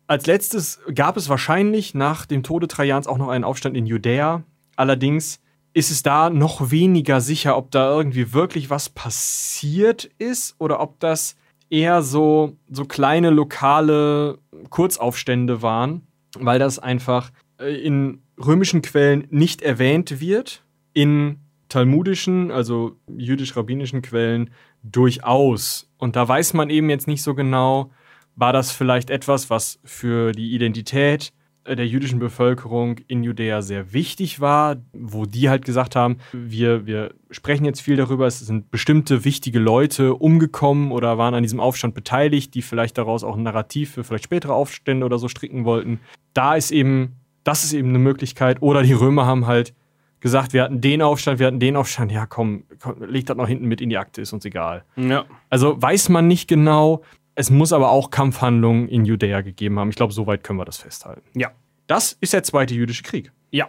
Als letztes gab es wahrscheinlich nach dem Tode Trajans auch noch einen Aufstand in Judäa. Allerdings ist es da noch weniger sicher, ob da irgendwie wirklich was passiert ist oder ob das eher so, so kleine lokale Kurzaufstände waren, weil das einfach äh, in römischen Quellen nicht erwähnt wird. In talmudischen, also jüdisch-rabbinischen Quellen durchaus. Und da weiß man eben jetzt nicht so genau, war das vielleicht etwas, was für die Identität äh, der jüdischen Bevölkerung in Judäa sehr wichtig war, wo die halt gesagt haben, wir, wir sprechen jetzt viel darüber, es sind bestimmte wichtige Leute umgekommen oder waren an diesem Aufstand beteiligt, die vielleicht daraus auch ein Narrativ für vielleicht spätere Aufstände oder so stricken wollten. Da ist eben, das ist eben eine Möglichkeit. Oder die Römer haben halt gesagt, wir hatten den Aufstand, wir hatten den Aufstand, ja komm, komm leg das noch hinten mit in die Akte, ist uns egal. Ja. Also weiß man nicht genau, es muss aber auch Kampfhandlungen in Judäa gegeben haben. Ich glaube, soweit können wir das festhalten. Ja. Das ist der zweite jüdische Krieg. Ja,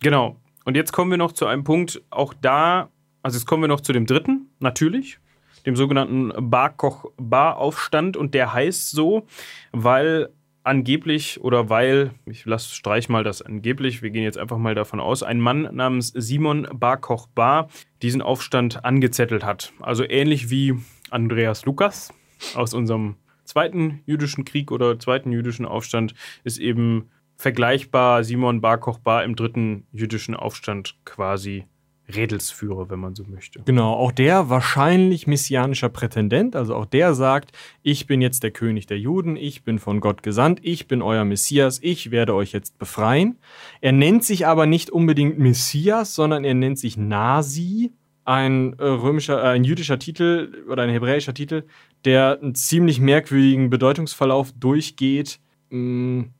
genau. Und jetzt kommen wir noch zu einem Punkt, auch da, also jetzt kommen wir noch zu dem dritten, natürlich, dem sogenannten Bar Koch Bar Aufstand und der heißt so, weil angeblich oder weil, ich lasse streich mal das angeblich, wir gehen jetzt einfach mal davon aus, ein Mann namens Simon Barkoch Bar diesen Aufstand angezettelt hat. Also ähnlich wie Andreas Lukas aus unserem zweiten jüdischen Krieg oder zweiten jüdischen Aufstand ist eben vergleichbar Simon Barkoch Bar im dritten jüdischen Aufstand quasi Redelsführer, wenn man so möchte. Genau, auch der wahrscheinlich messianischer Prätendent, also auch der sagt, ich bin jetzt der König der Juden, ich bin von Gott gesandt, ich bin euer Messias, ich werde euch jetzt befreien. Er nennt sich aber nicht unbedingt Messias, sondern er nennt sich Nasi, ein äh, römischer, äh, ein jüdischer Titel oder ein hebräischer Titel, der einen ziemlich merkwürdigen Bedeutungsverlauf durchgeht, mh, mm,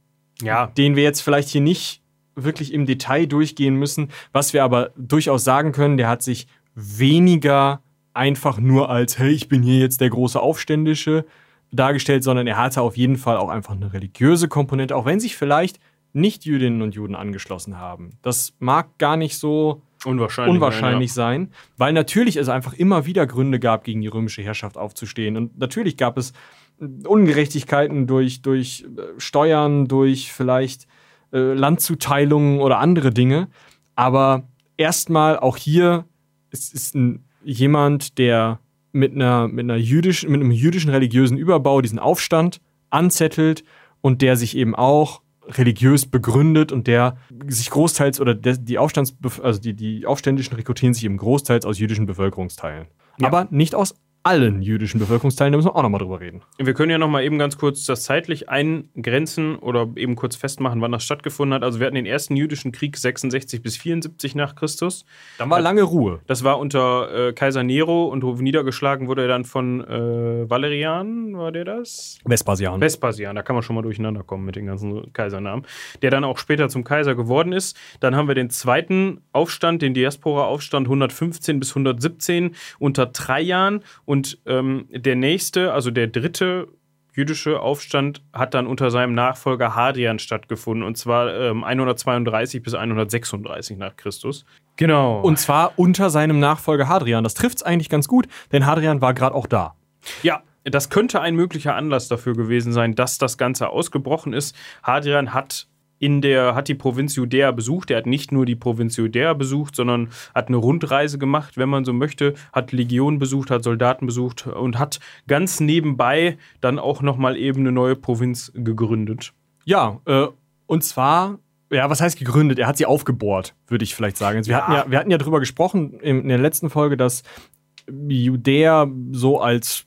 ja. den wir jetzt vielleicht hier nicht wirklich im Detail durchgehen müssen. Was wir aber durchaus sagen können, der hat sich weniger einfach nur als, hey, ich bin hier jetzt der große Aufständische dargestellt, sondern er hatte auf jeden Fall auch einfach eine religiöse Komponente, auch wenn sich vielleicht Nicht-Jüdinnen und Juden angeschlossen haben. Das mag gar nicht so Unwahrscheinlich. unwahrscheinlich sein, weil natürlich es einfach immer wieder Gründe gab, gegen die römische Herrschaft aufzustehen. Und natürlich gab es Ungerechtigkeiten durch, durch äh, Steuern, durch vielleicht äh, Landzuteilungen oder andere Dinge. Aber erstmal auch hier, es ist ein, jemand, der mit, einer, mit, einer jüdischen, mit einem jüdischen religiösen Überbau diesen Aufstand anzettelt und der sich eben auch religiös begründet und der sich großteils oder der, die Aufstands also die, die Aufständischen rekrutieren sich eben großteils aus jüdischen Bevölkerungsteilen. Ja. Aber nicht aus allen jüdischen Bevölkerungsteilen, da müssen wir auch nochmal drüber reden. Wir können ja noch mal eben ganz kurz das zeitlich eingrenzen oder eben kurz festmachen, wann das stattgefunden hat. Also wir hatten den ersten jüdischen Krieg 66 bis 74 nach Christus. Dann war lange Ruhe. Das war unter äh, Kaiser Nero und niedergeschlagen wurde er dann von äh, Valerian, war der das? Vespasian. Vespasian, da kann man schon mal durcheinander kommen mit den ganzen Kaisernamen, der dann auch später zum Kaiser geworden ist. Dann haben wir den zweiten Aufstand, den Diaspora-Aufstand 115 bis 117 unter Trajan und ähm, der nächste, also der dritte jüdische Aufstand hat dann unter seinem Nachfolger Hadrian stattgefunden und zwar ähm, 132 bis 136 nach Christus. Genau. und zwar unter seinem Nachfolger Hadrian. Das trifft es eigentlich ganz gut, denn Hadrian war gerade auch da. Ja, das könnte ein möglicher Anlass dafür gewesen sein, dass das Ganze ausgebrochen ist. Hadrian hat in der hat die Provinz Judäa besucht. Er hat nicht nur die Provinz Judäa besucht, sondern hat eine Rundreise gemacht, wenn man so möchte, hat Legionen besucht, hat Soldaten besucht und hat ganz nebenbei dann auch noch mal eben eine neue Provinz gegründet. Ja, äh, und zwar, ja, was heißt gegründet? Er hat sie aufgebohrt, würde ich vielleicht sagen. Also wir, Ja. hatten ja, wir hatten ja drüber gesprochen in, in der letzten Folge, dass Judäa so als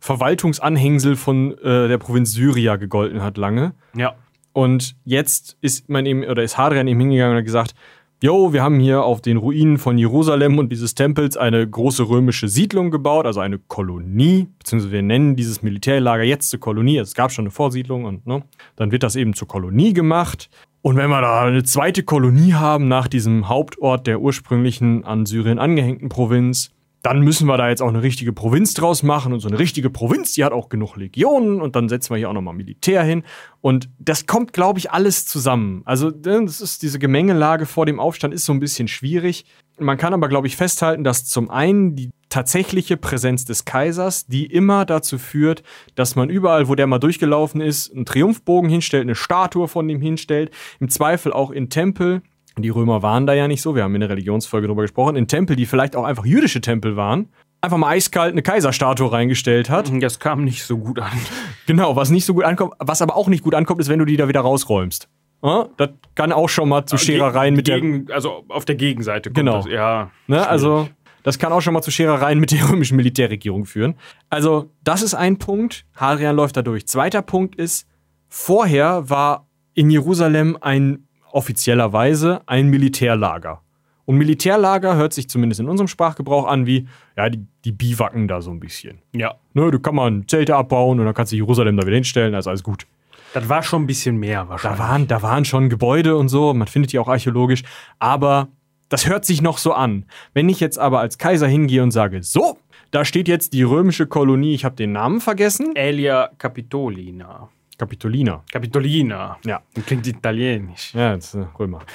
Verwaltungsanhängsel von äh, der Provinz Syria gegolten hat lange. Ja. Und jetzt ist man eben, oder ist Hadrian eben hingegangen und hat gesagt, Jo, wir haben hier auf den Ruinen von Jerusalem und dieses Tempels eine große römische Siedlung gebaut, also eine Kolonie, beziehungsweise wir nennen dieses Militärlager jetzt zur Kolonie. Es gab schon eine Vorsiedlung und ne, dann wird das eben zur Kolonie gemacht. Und wenn wir da eine zweite Kolonie haben nach diesem Hauptort der ursprünglichen an Syrien angehängten Provinz, dann müssen wir da jetzt auch eine richtige Provinz draus machen. Und so eine richtige Provinz, die hat auch genug Legionen. Und dann setzen wir hier auch nochmal Militär hin. Und das kommt, glaube ich, alles zusammen. Also, das ist diese Gemengelage vor dem Aufstand ist so ein bisschen schwierig. Man kann aber, glaube ich, festhalten, dass zum einen die tatsächliche Präsenz des Kaisers, die immer dazu führt, dass man überall, wo der mal durchgelaufen ist, einen Triumphbogen hinstellt, eine Statue von ihm hinstellt, im Zweifel auch in Tempel. Die Römer waren da ja nicht so, wir haben in der Religionsfolge drüber gesprochen, in Tempel, die vielleicht auch einfach jüdische Tempel waren, einfach mal eiskalt eine Kaiserstatue reingestellt hat. Das kam nicht so gut an. Genau, was nicht so gut ankommt, was aber auch nicht gut ankommt, ist, wenn du die da wieder rausräumst. Ja, das kann auch schon mal zu Scherereien mit der. Gegen, also auf der Gegenseite kommt Genau. das. Ja. Ne, also, das kann auch schon mal zu Scherereien mit der römischen Militärregierung führen. Also, das ist ein Punkt. Hadrian läuft da durch. Zweiter Punkt ist, vorher war in Jerusalem ein offiziellerweise ein Militärlager. Und Militärlager hört sich zumindest in unserem Sprachgebrauch an wie, ja, die, die biwacken da so ein bisschen. ja. Ne, du kann man Zelte abbauen und dann kannst du Jerusalem da wieder hinstellen, also alles gut. Das war schon ein bisschen mehr Da wahrscheinlich. waren, da waren schon Gebäude und so, man findet die auch archäologisch, aber das hört sich noch so an. Wenn ich jetzt aber als Kaiser hingehe und sage, so, da steht jetzt die römische Kolonie, ich habe den Namen vergessen, Aelia Capitolina. Kapitolina. Capitolina. Ja. Klingt italienisch. Ja, das ist äh, Römer.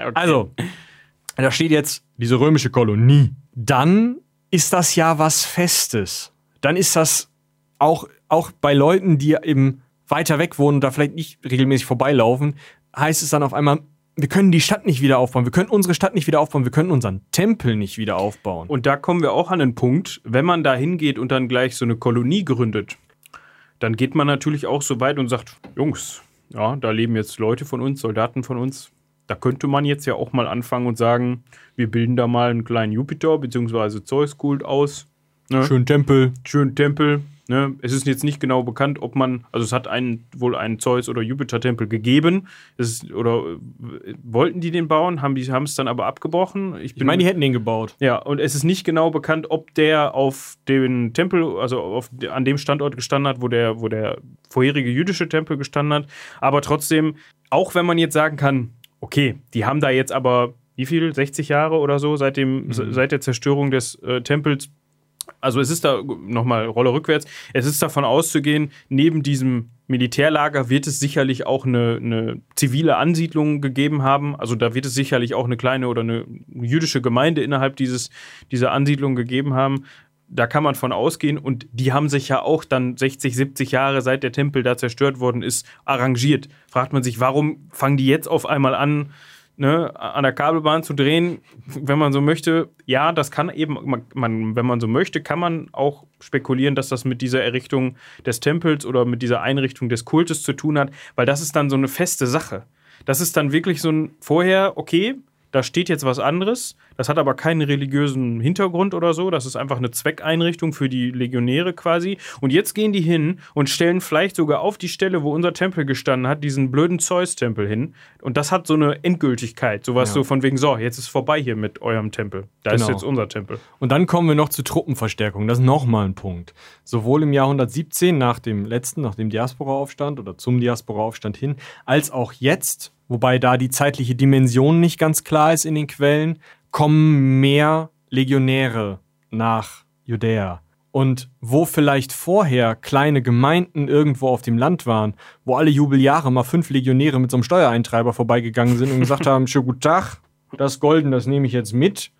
Okay. Also, da steht jetzt diese römische Kolonie. Dann ist das ja was Festes. Dann ist das auch, auch bei Leuten, die eben weiter weg wohnen und da vielleicht nicht regelmäßig vorbeilaufen, heißt es dann auf einmal, wir können die Stadt nicht wieder aufbauen, wir können unsere Stadt nicht wieder aufbauen, wir können unseren Tempel nicht wieder aufbauen. Und da kommen wir auch an den Punkt, wenn man da hingeht und dann gleich so eine Kolonie gründet, dann geht man natürlich auch so weit und sagt, Jungs, ja, da leben jetzt Leute von uns, Soldaten von uns. Da könnte man jetzt ja auch mal anfangen und sagen, wir bilden da mal einen kleinen Jupiter bzw. Zeus-Kult aus. Ne? Schön Tempel. schönen Tempel. Ne? Es ist jetzt nicht genau bekannt, ob man, also es hat einen, wohl einen Zeus- oder Jupiter-Tempel gegeben. Ist, oder äh, wollten die den bauen, haben die es dann aber abgebrochen. Ich meine, die hätten den gebaut. ja, und es ist nicht genau bekannt, ob der auf den Tempel, also auf, an dem Standort gestanden hat, wo der, wo der vorherige jüdische Tempel gestanden hat. Aber trotzdem, auch wenn man jetzt sagen kann, okay, die haben da jetzt aber wie viel? 60 Jahre oder so seit, dem, se- seit der Zerstörung des äh, Tempels. Also es ist da nochmal Rolle rückwärts. Es ist davon auszugehen, neben diesem Militärlager wird es sicherlich auch eine, eine, zivile Ansiedlung gegeben haben. Also da wird es sicherlich auch eine kleine oder eine jüdische Gemeinde innerhalb dieses, dieser Ansiedlung gegeben haben. Da kann man von ausgehen. Und die haben sich ja auch dann 60, 70 Jahre seit der Tempel da zerstört worden ist, arrangiert. Fragt man sich, warum fangen die jetzt auf einmal an, ne, an der Kabelbahn zu drehen, wenn man so möchte. Ja, das kann eben, man, wenn man so möchte, kann man auch spekulieren, dass das mit dieser Errichtung des Tempels oder mit dieser Einrichtung des Kultes zu tun hat, weil das ist dann so eine feste Sache. Das ist dann wirklich so ein vorher, okay, da steht jetzt was anderes. Das hat aber keinen religiösen Hintergrund oder so. Das ist einfach eine Zweckeinrichtung für die Legionäre quasi. Und jetzt gehen die hin und stellen vielleicht sogar auf die Stelle, wo unser Tempel gestanden hat, diesen blöden Zeus-Tempel hin. Und das hat so eine Endgültigkeit. Sowas ja. so von wegen, so, jetzt ist vorbei hier mit eurem Tempel. Da genau. ist jetzt unser Tempel. Und dann kommen wir noch zu Truppenverstärkung. Das ist nochmal ein Punkt. Sowohl im Jahr 117 nach dem letzten, nach dem Diasporaaufstand oder zum Diasporaaufstand hin, als auch jetzt wobei da die zeitliche Dimension nicht ganz klar ist in den Quellen, kommen mehr Legionäre nach Judäa. Und wo vielleicht vorher kleine Gemeinden irgendwo auf dem Land waren, wo alle Jubeljahre mal fünf Legionäre mit so einem Steuereintreiber vorbeigegangen sind und gesagt haben, schönen guten Tag, das Golden, das nehme ich jetzt mit.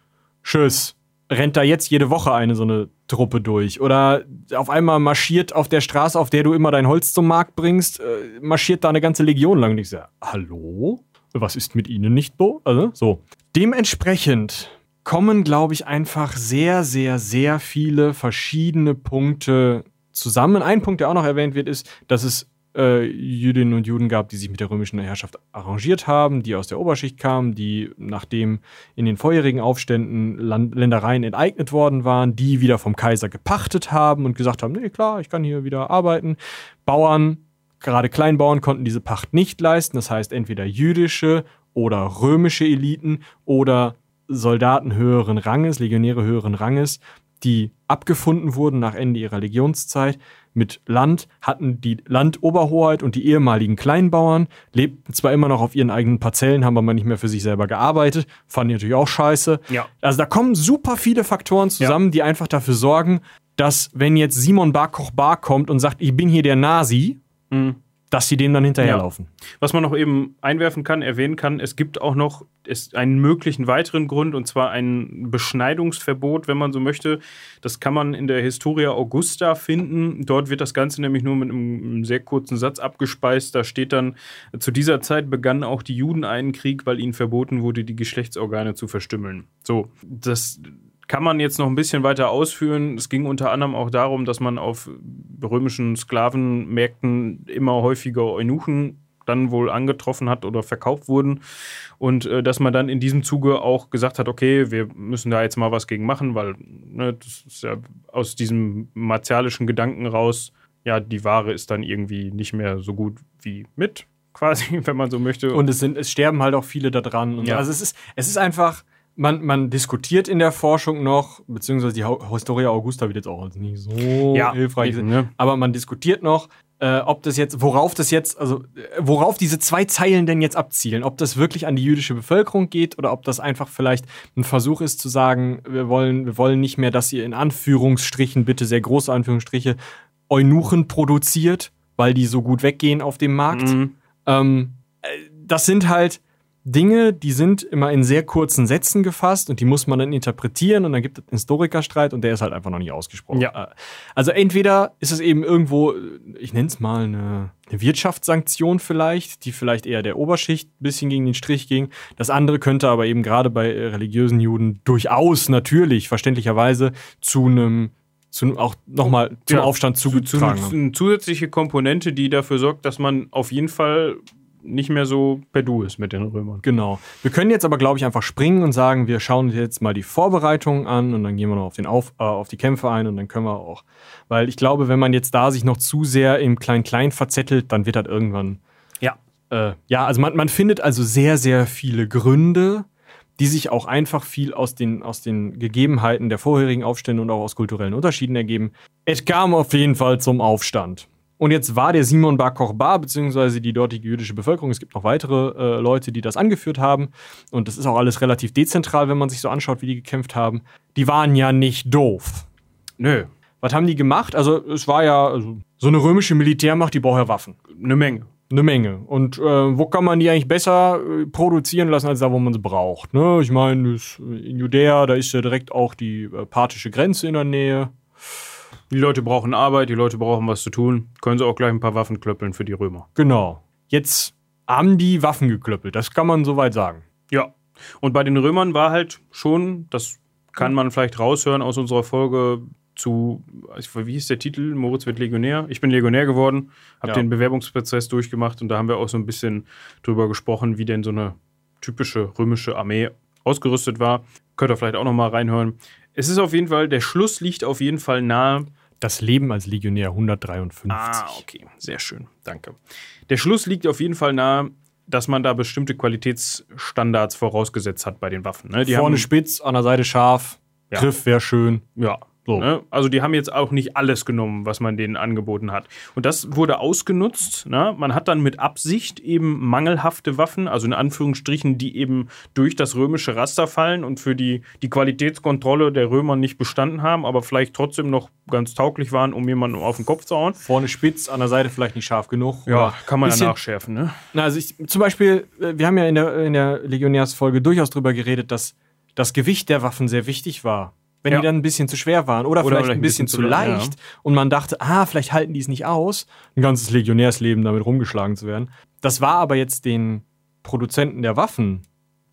Tschüss rennt da jetzt jede Woche eine so eine Truppe durch. Oder auf einmal marschiert auf der Straße, auf der du immer dein Holz zum Markt bringst, äh, marschiert da eine ganze Legion lang. Und ich sage, hallo? Was ist mit Ihnen nicht so? Also, so. Dementsprechend kommen, glaube ich, einfach sehr, sehr, sehr viele verschiedene Punkte zusammen. Ein Punkt, der auch noch erwähnt wird, ist, dass es äh, Jüdinnen und Juden gab, die sich mit der römischen Herrschaft arrangiert haben, die aus der Oberschicht kamen, die nachdem in den vorherigen Aufständen Land Ländereien enteignet worden waren, die wieder vom Kaiser gepachtet haben und gesagt haben, nee, klar, ich kann hier wieder arbeiten. Bauern, gerade Kleinbauern konnten diese Pacht nicht leisten, das heißt entweder jüdische oder römische Eliten oder Soldaten höheren Ranges, Legionäre höheren Ranges, die abgefunden wurden nach Ende ihrer Legionszeit mit Land, hatten die Landoberhoheit und die ehemaligen Kleinbauern, lebten zwar immer noch auf ihren eigenen Parzellen, haben aber nicht mehr für sich selber gearbeitet, fanden die natürlich auch scheiße. Ja. Also da kommen super viele Faktoren zusammen, ja. die einfach dafür sorgen, dass wenn jetzt Simon Barkoch Bar kommt und sagt, ich bin hier der Nazi, mhm dass sie dem dann hinterherlaufen. Ja. Was man noch eben einwerfen kann, erwähnen kann, es gibt auch noch einen möglichen weiteren Grund, und zwar ein Beschneidungsverbot, wenn man so möchte. Das kann man in der Historia Augusta finden. Dort wird das Ganze nämlich nur mit einem sehr kurzen Satz abgespeist. Da steht dann, zu dieser Zeit begannen auch die Juden einen Krieg, weil ihnen verboten wurde, die Geschlechtsorgane zu verstümmeln. So, das kann man jetzt noch ein bisschen weiter ausführen. Es ging unter anderem auch darum, dass man auf römischen Sklavenmärkten immer häufiger Eunuchen dann wohl angetroffen hat oder verkauft wurden. Und äh, dass man dann in diesem Zuge auch gesagt hat, okay, wir müssen da jetzt mal was gegen machen, weil ne, das ist ja aus diesem martialischen Gedanken raus, ja, die Ware ist dann irgendwie nicht mehr so gut wie mit, quasi, wenn man so möchte. Und es, sind, es sterben halt auch viele da dran. Ja. Also es ist, es ist einfach man, man diskutiert in der Forschung noch, beziehungsweise die Historia Augusta wird jetzt auch nicht so ja, hilfreich sein, ne? aber man diskutiert noch, äh, ob das jetzt, worauf das jetzt, also äh, worauf diese zwei Zeilen denn jetzt abzielen, ob das wirklich an die jüdische Bevölkerung geht oder ob das einfach vielleicht ein Versuch ist zu sagen, wir wollen, wir wollen nicht mehr, dass ihr in Anführungsstrichen, bitte sehr große Anführungsstriche, Eunuchen produziert, weil die so gut weggehen auf dem Markt. Mhm. Ähm, äh, das sind halt, Dinge, die sind immer in sehr kurzen Sätzen gefasst und die muss man dann interpretieren und dann gibt es einen Historikerstreit und der ist halt einfach noch nicht ausgesprochen. Ja. Äh, also entweder ist es eben irgendwo, ich nenne es mal eine, eine Wirtschaftssanktion vielleicht, die vielleicht eher der Oberschicht ein bisschen gegen den Strich ging. Das andere könnte aber eben gerade bei religiösen Juden durchaus natürlich, verständlicherweise, zu einem zu, auch nochmal zum ja, Aufstand zugetragen. Zu, zu, eine zusätzliche Komponente, die dafür sorgt, dass man auf jeden Fall nicht mehr so per Du ist mit den Römern. Genau. Wir können jetzt aber, glaube ich, einfach springen und sagen, wir schauen uns jetzt mal die Vorbereitungen an und dann gehen wir noch auf, den auf, äh, auf die Kämpfe ein und dann können wir auch. Weil ich glaube, wenn man jetzt da sich noch zu sehr im Klein-Klein verzettelt, dann wird das irgendwann. Ja. Äh, ja, also man, man findet also sehr, sehr viele Gründe, die sich auch einfach viel aus den, aus den Gegebenheiten der vorherigen Aufstände und auch aus kulturellen Unterschieden ergeben. Es kam auf jeden Fall zum Aufstand. Und jetzt war der Simon Bar Kochba, beziehungsweise die dortige jüdische Bevölkerung, es gibt noch weitere äh, Leute, die das angeführt haben. Und das ist auch alles relativ dezentral, wenn man sich so anschaut, wie die gekämpft haben. Die waren ja nicht doof. Nö. Was haben die gemacht? Also, es war ja, also, So eine römische Militärmacht, die braucht ja Waffen. Eine Menge. Eine Menge. Und äh, wo kann man die eigentlich besser äh, produzieren lassen, als da, wo man sie braucht? Ne? Ich meine, in Judäa, da ist ja direkt auch die äh, parthische Grenze in der Nähe. Die Leute brauchen Arbeit, die Leute brauchen was zu tun. Können sie auch gleich ein paar Waffen klöppeln für die Römer. Genau. Jetzt haben die Waffen geklöppelt, das kann man soweit sagen. Ja. Und bei den Römern war halt schon, das kann man vielleicht raushören aus unserer Folge zu, wie hieß der Titel? Moritz wird Legionär. Ich bin Legionär geworden, habe Ja. den Bewerbungsprozess durchgemacht und da haben wir auch so ein bisschen drüber gesprochen, wie denn so eine typische römische Armee ausgerüstet war. Könnt ihr vielleicht auch noch mal reinhören. Es ist auf jeden Fall, der Schluss liegt auf jeden Fall nahe. Das Leben als Legionär 153. Ah, okay, sehr schön, danke. Der Schluss liegt auf jeden Fall nahe, dass man da bestimmte Qualitätsstandards vorausgesetzt hat bei den Waffen. Ne? Die Vorne haben, spitz, an der Seite scharf, Ja. Griff wäre schön. Ja. So. Ne? Also die haben jetzt auch nicht alles genommen, was man denen angeboten hat. Und das wurde ausgenutzt. Ne? Man hat dann mit Absicht eben mangelhafte Waffen, also in Anführungsstrichen, die eben durch das römische Raster fallen und für die, die Qualitätskontrolle der Römer nicht bestanden haben, aber vielleicht trotzdem noch ganz tauglich waren, um jemanden auf den Kopf zu hauen. Vorne spitz, an der Seite vielleicht nicht scharf genug. Oder kann man ja nachschärfen. Ne? Na, also ich, zum Beispiel, äh, wir haben ja in der, in der Legionärsfolge durchaus drüber geredet, dass das Gewicht der Waffen sehr wichtig war. Wenn Ja. die dann ein bisschen zu schwer waren oder, vielleicht ein bisschen, zu leicht und man dachte, ah, vielleicht halten die es nicht aus, ein ganzes Legionärsleben damit rumgeschlagen zu werden. Das war aber jetzt den Produzenten der Waffen,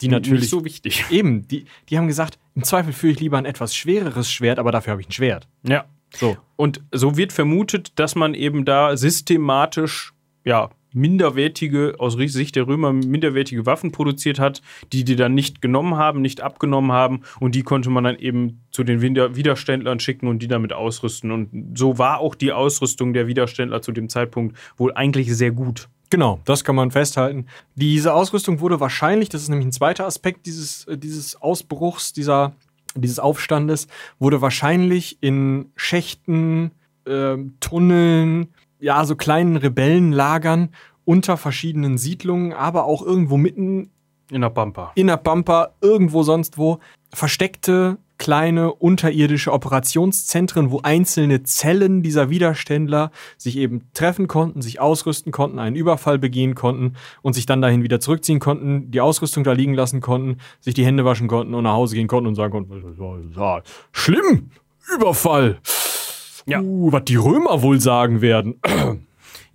die natürlich Nicht so wichtig. eben, die, die haben gesagt, im Zweifel führe ich lieber ein etwas schwereres Schwert, aber dafür habe ich ein Schwert. Ja. So. Und so wird vermutet, dass man eben da systematisch, ja, minderwertige, aus Sicht der Römer minderwertige Waffen produziert hat, die die dann nicht genommen haben, nicht abgenommen haben und die konnte man dann eben zu den Wider- Widerständlern schicken und die damit ausrüsten. Und so war auch die Ausrüstung der Widerständler zu dem Zeitpunkt wohl eigentlich sehr gut. Genau, das kann man festhalten. Diese Ausrüstung wurde wahrscheinlich, das ist nämlich ein zweiter Aspekt dieses, äh, dieses Ausbruchs, dieser, dieses Aufstandes, wurde wahrscheinlich in Schächten, ähm, Tunneln, ja, so kleinen Rebellenlagern unter verschiedenen Siedlungen, aber auch irgendwo mitten In der Pampa. in der Pampa, irgendwo sonst wo, versteckte kleine unterirdische Operationszentren, wo einzelne Zellen dieser Widerständler sich eben treffen konnten, sich ausrüsten konnten, einen Überfall begehen konnten und sich dann dahin wieder zurückziehen konnten, die Ausrüstung da liegen lassen konnten, sich die Hände waschen konnten und nach Hause gehen konnten und sagen konnten, schlimm, Überfall. Ja. Uh, was die Römer wohl sagen werden.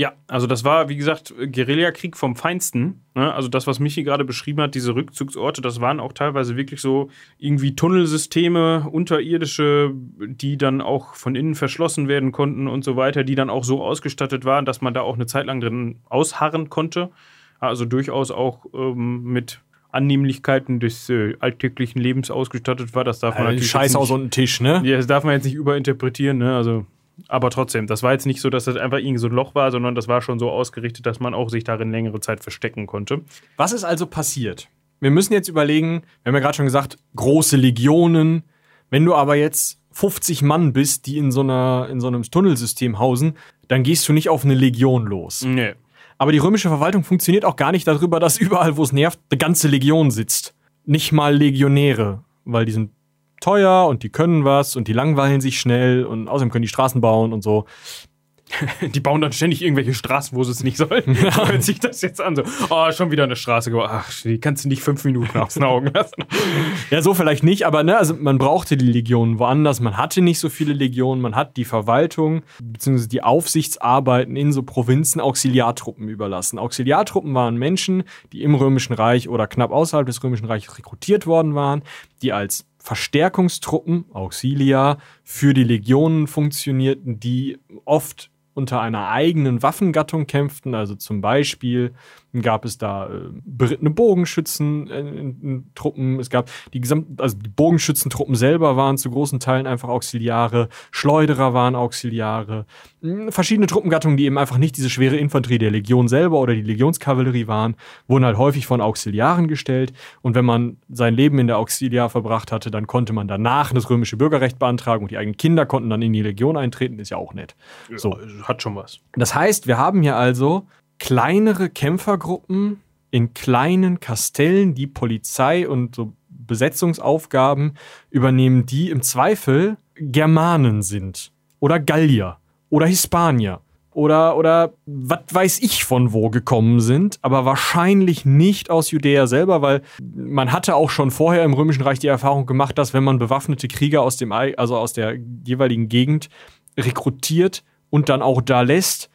Ja, also das war, wie gesagt, Guerillakrieg vom Feinsten. Ne? Also das, was Michi gerade beschrieben hat, diese Rückzugsorte, das waren auch teilweise wirklich so irgendwie Tunnelsysteme, unterirdische, die dann auch von innen verschlossen werden konnten und so weiter, die dann auch so ausgestattet waren, dass man da auch eine Zeit lang drin ausharren konnte. Also durchaus auch ähm, mit Annehmlichkeiten des äh, alltäglichen Lebens ausgestattet war. Das darf man Ein natürlich Scheißhaus jetzt und ein Tisch, ne? nicht, ja, das darf man jetzt nicht überinterpretieren, ne? Also aber trotzdem, das war jetzt nicht so, dass das einfach irgendwie so ein Loch war, sondern das war schon so ausgerichtet, dass man auch sich darin längere Zeit verstecken konnte. Was ist also passiert? Wir müssen jetzt überlegen, wir haben ja gerade schon gesagt, große Legionen. Wenn du aber jetzt 50 Mann bist, die in so, einer, in so einem Tunnelsystem hausen, dann gehst du nicht auf eine Legion los. Nee. Aber die römische Verwaltung funktioniert auch gar nicht darüber, dass überall, wo es nervt, eine ganze Legion sitzt. Nicht mal Legionäre, weil die sind teuer und die können was und die langweilen sich schnell und außerdem können die Straßen bauen und so. Die bauen dann ständig irgendwelche Straßen, wo sie es nicht sollten. So hört sich das jetzt an. So, oh, schon wieder eine Straße gebaut. Ach, die kannst du nicht fünf Minuten aus den Augen lassen. Ja, so vielleicht nicht, aber ne, also man brauchte die Legionen woanders. Man hatte nicht so viele Legionen. Man hat die Verwaltung bzw. die Aufsichtsarbeiten in so Provinzen Auxiliartruppen überlassen. Auxiliartruppen waren Menschen, die im Römischen Reich oder knapp außerhalb des Römischen Reiches rekrutiert worden waren, die als Verstärkungstruppen, Auxilia, für die Legionen funktionierten, die oft unter einer eigenen Waffengattung kämpften. Also zum Beispiel gab es da äh, berittene Bogenschützen äh, in, in Truppen. Es gab die gesamten, also die Bogenschützentruppen selber waren zu großen Teilen einfach Auxiliare. Schleuderer waren Auxiliare. Mh, Verschiedene Truppengattungen, die eben einfach nicht diese schwere Infanterie der Legion selber oder die Legionskavallerie waren, wurden halt häufig von Auxiliaren gestellt. Und wenn man sein Leben in der Auxiliar verbracht hatte, dann konnte man danach das römische Bürgerrecht beantragen und die eigenen Kinder konnten dann in die Legion eintreten. Ist ja auch nett. So. Hat schon was. Das heißt, wir haben hier also kleinere Kämpfergruppen in kleinen Kastellen, die Polizei und so Besetzungsaufgaben übernehmen, die im Zweifel Germanen sind oder Gallier oder Hispanier oder, oder was weiß ich von wo gekommen sind, aber wahrscheinlich nicht aus Judäa selber, weil man hatte auch schon vorher im Römischen Reich die Erfahrung gemacht, dass wenn man bewaffnete Krieger aus dem, also aus der jeweiligen Gegend rekrutiert und dann auch da lässt,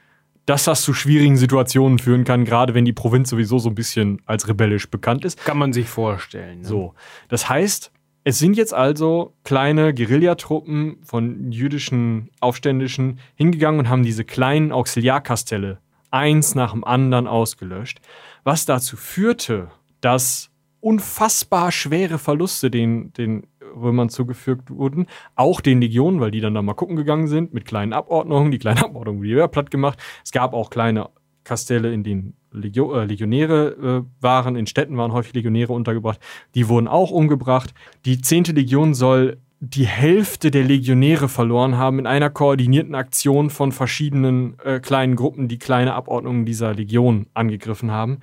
dass das zu schwierigen Situationen führen kann, gerade wenn die Provinz sowieso so ein bisschen als rebellisch bekannt ist. Kann man sich vorstellen. Ne? So. Das heißt, es sind jetzt also kleine Guerillatruppen von jüdischen Aufständischen hingegangen und haben diese kleinen Auxiliarkastelle eins nach dem anderen ausgelöscht, was dazu führte, dass unfassbar schwere Verluste den, den Römern zugefügt wurden. Auch den Legionen, weil die dann da mal gucken gegangen sind mit kleinen Abordnungen. Die kleinen Abordnungen wurden wieder platt gemacht. Es gab auch kleine Kastelle, in denen Legio äh, Legionäre äh, waren. In Städten waren häufig Legionäre untergebracht. Die wurden auch umgebracht. Die 10. Legion soll die Hälfte der Legionäre verloren haben in einer koordinierten Aktion von verschiedenen äh, kleinen Gruppen, die kleine Abordnungen dieser Legion angegriffen haben.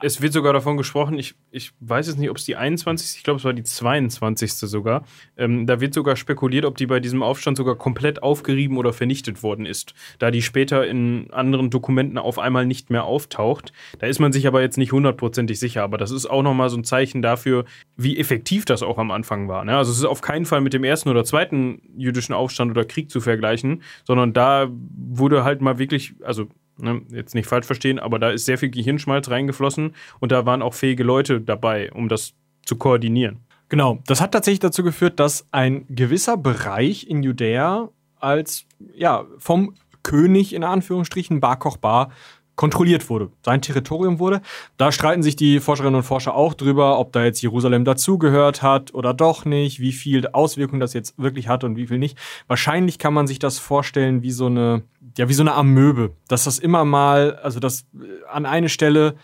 Es wird sogar davon gesprochen, ich, ich weiß jetzt nicht, ob es die 21. Ich glaube, es war die 22. sogar. Ähm, da wird sogar spekuliert, ob die bei diesem Aufstand sogar komplett aufgerieben oder vernichtet worden ist. Da die später in anderen Dokumenten auf einmal nicht mehr auftaucht. Da ist man sich aber jetzt nicht hundertprozentig sicher. Aber das ist auch nochmal so ein Zeichen dafür, wie effektiv das auch am Anfang war. Ne? Also es ist auf keinen Fall mit dem ersten oder zweiten jüdischen Aufstand oder Krieg zu vergleichen, sondern da wurde halt mal wirklich, also Ne, jetzt nicht falsch verstehen, aber da ist sehr viel Gehirnschmalz reingeflossen und da waren auch fähige Leute dabei, um das zu koordinieren. Genau, das hat tatsächlich dazu geführt, dass ein gewisser Bereich in Judäa als ja vom König in Anführungsstrichen Bar Kochbar kontrolliert wurde, sein Territorium wurde. Da streiten sich die Forscherinnen und Forscher auch drüber, ob da jetzt Jerusalem dazugehört hat oder doch nicht, wie viel Auswirkungen das jetzt wirklich hat und wie viel nicht. Wahrscheinlich kann man sich das vorstellen wie so eine, ja, wie so eine Amöbe, dass das immer mal, also das äh, an eine Stelle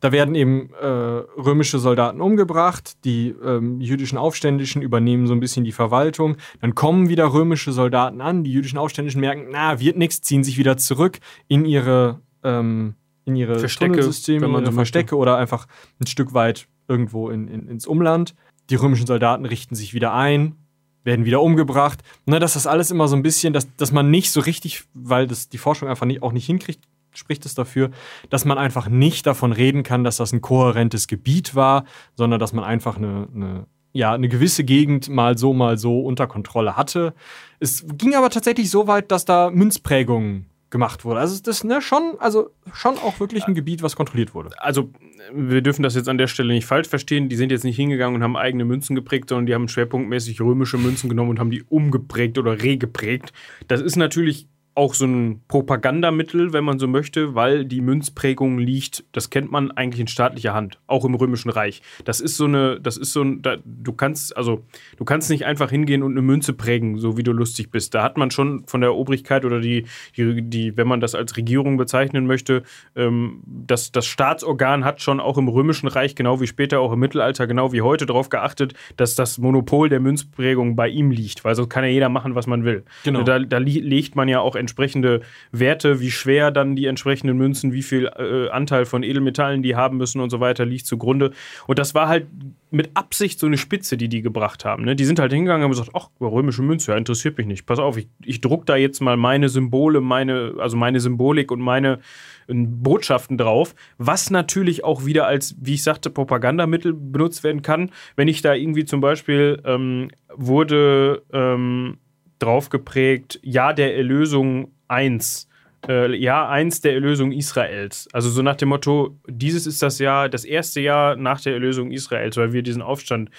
da werden eben äh, römische Soldaten umgebracht, die ähm, jüdischen Aufständischen übernehmen so ein bisschen die Verwaltung. Dann kommen wieder römische Soldaten an, die jüdischen Aufständischen merken, na, wird nichts, ziehen sich wieder zurück in ihre ähm, in ihre Verstecke, Tunnelsysteme, in ihre Verstecke oder einfach ein Stück weit irgendwo in, in, ins Umland. Die römischen Soldaten richten sich wieder ein, werden wieder umgebracht. Ne, dass das alles immer so ein bisschen, dass, dass man nicht so richtig, weil das die Forschung einfach nicht, auch nicht hinkriegt, spricht es dafür, dass man einfach nicht davon reden kann, dass das ein kohärentes Gebiet war, sondern dass man einfach eine, eine ja, eine gewisse Gegend mal so, mal so unter Kontrolle hatte. Es ging aber tatsächlich so weit, dass da Münzprägungen gemacht wurde. Also das ist ne, schon, also schon auch wirklich ein Gebiet, was kontrolliert wurde. Also wir dürfen das jetzt an der Stelle nicht falsch verstehen. Die sind jetzt nicht hingegangen und haben eigene Münzen geprägt, sondern die haben schwerpunktmäßig römische Münzen genommen und haben die umgeprägt oder regeprägt. Das ist natürlich auch so ein Propagandamittel, wenn man so möchte, weil die Münzprägung liegt, das kennt man eigentlich in staatlicher Hand, auch im Römischen Reich. Das ist so eine, das ist so ein, da, du kannst, also du kannst nicht einfach hingehen und eine Münze prägen, so wie du lustig bist. Da hat man schon von der Obrigkeit oder die, die, die wenn man das als Regierung bezeichnen möchte, ähm, das, das Staatsorgan hat schon auch im Römischen Reich, genau wie später auch im Mittelalter, genau wie heute darauf geachtet, dass das Monopol der Münzprägung bei ihm liegt, weil so kann ja jeder machen, was man will. Genau. Da, da legt man ja auch entsprechende Werte, wie schwer dann die entsprechenden Münzen, wie viel äh, Anteil von Edelmetallen die haben müssen und so weiter, liegt zugrunde. Und das war halt mit Absicht so eine Spitze, die die gebracht haben. Ne? Die sind halt hingegangen und haben gesagt, ach, römische Münze, ja, interessiert mich nicht. Pass auf, ich, ich druck da jetzt mal meine Symbole, meine, also meine Symbolik und meine äh, Botschaften drauf, was natürlich auch wieder als, wie ich sagte, Propagandamittel benutzt werden kann. Wenn ich da irgendwie zum Beispiel ähm, wurde ähm, drauf geprägt, Jahr der Erlösung 1. Äh, Jahr 1 der Erlösung Israels. Also so nach dem Motto, dieses ist das Jahr, das erste Jahr nach der Erlösung Israels, weil wir diesen Aufstand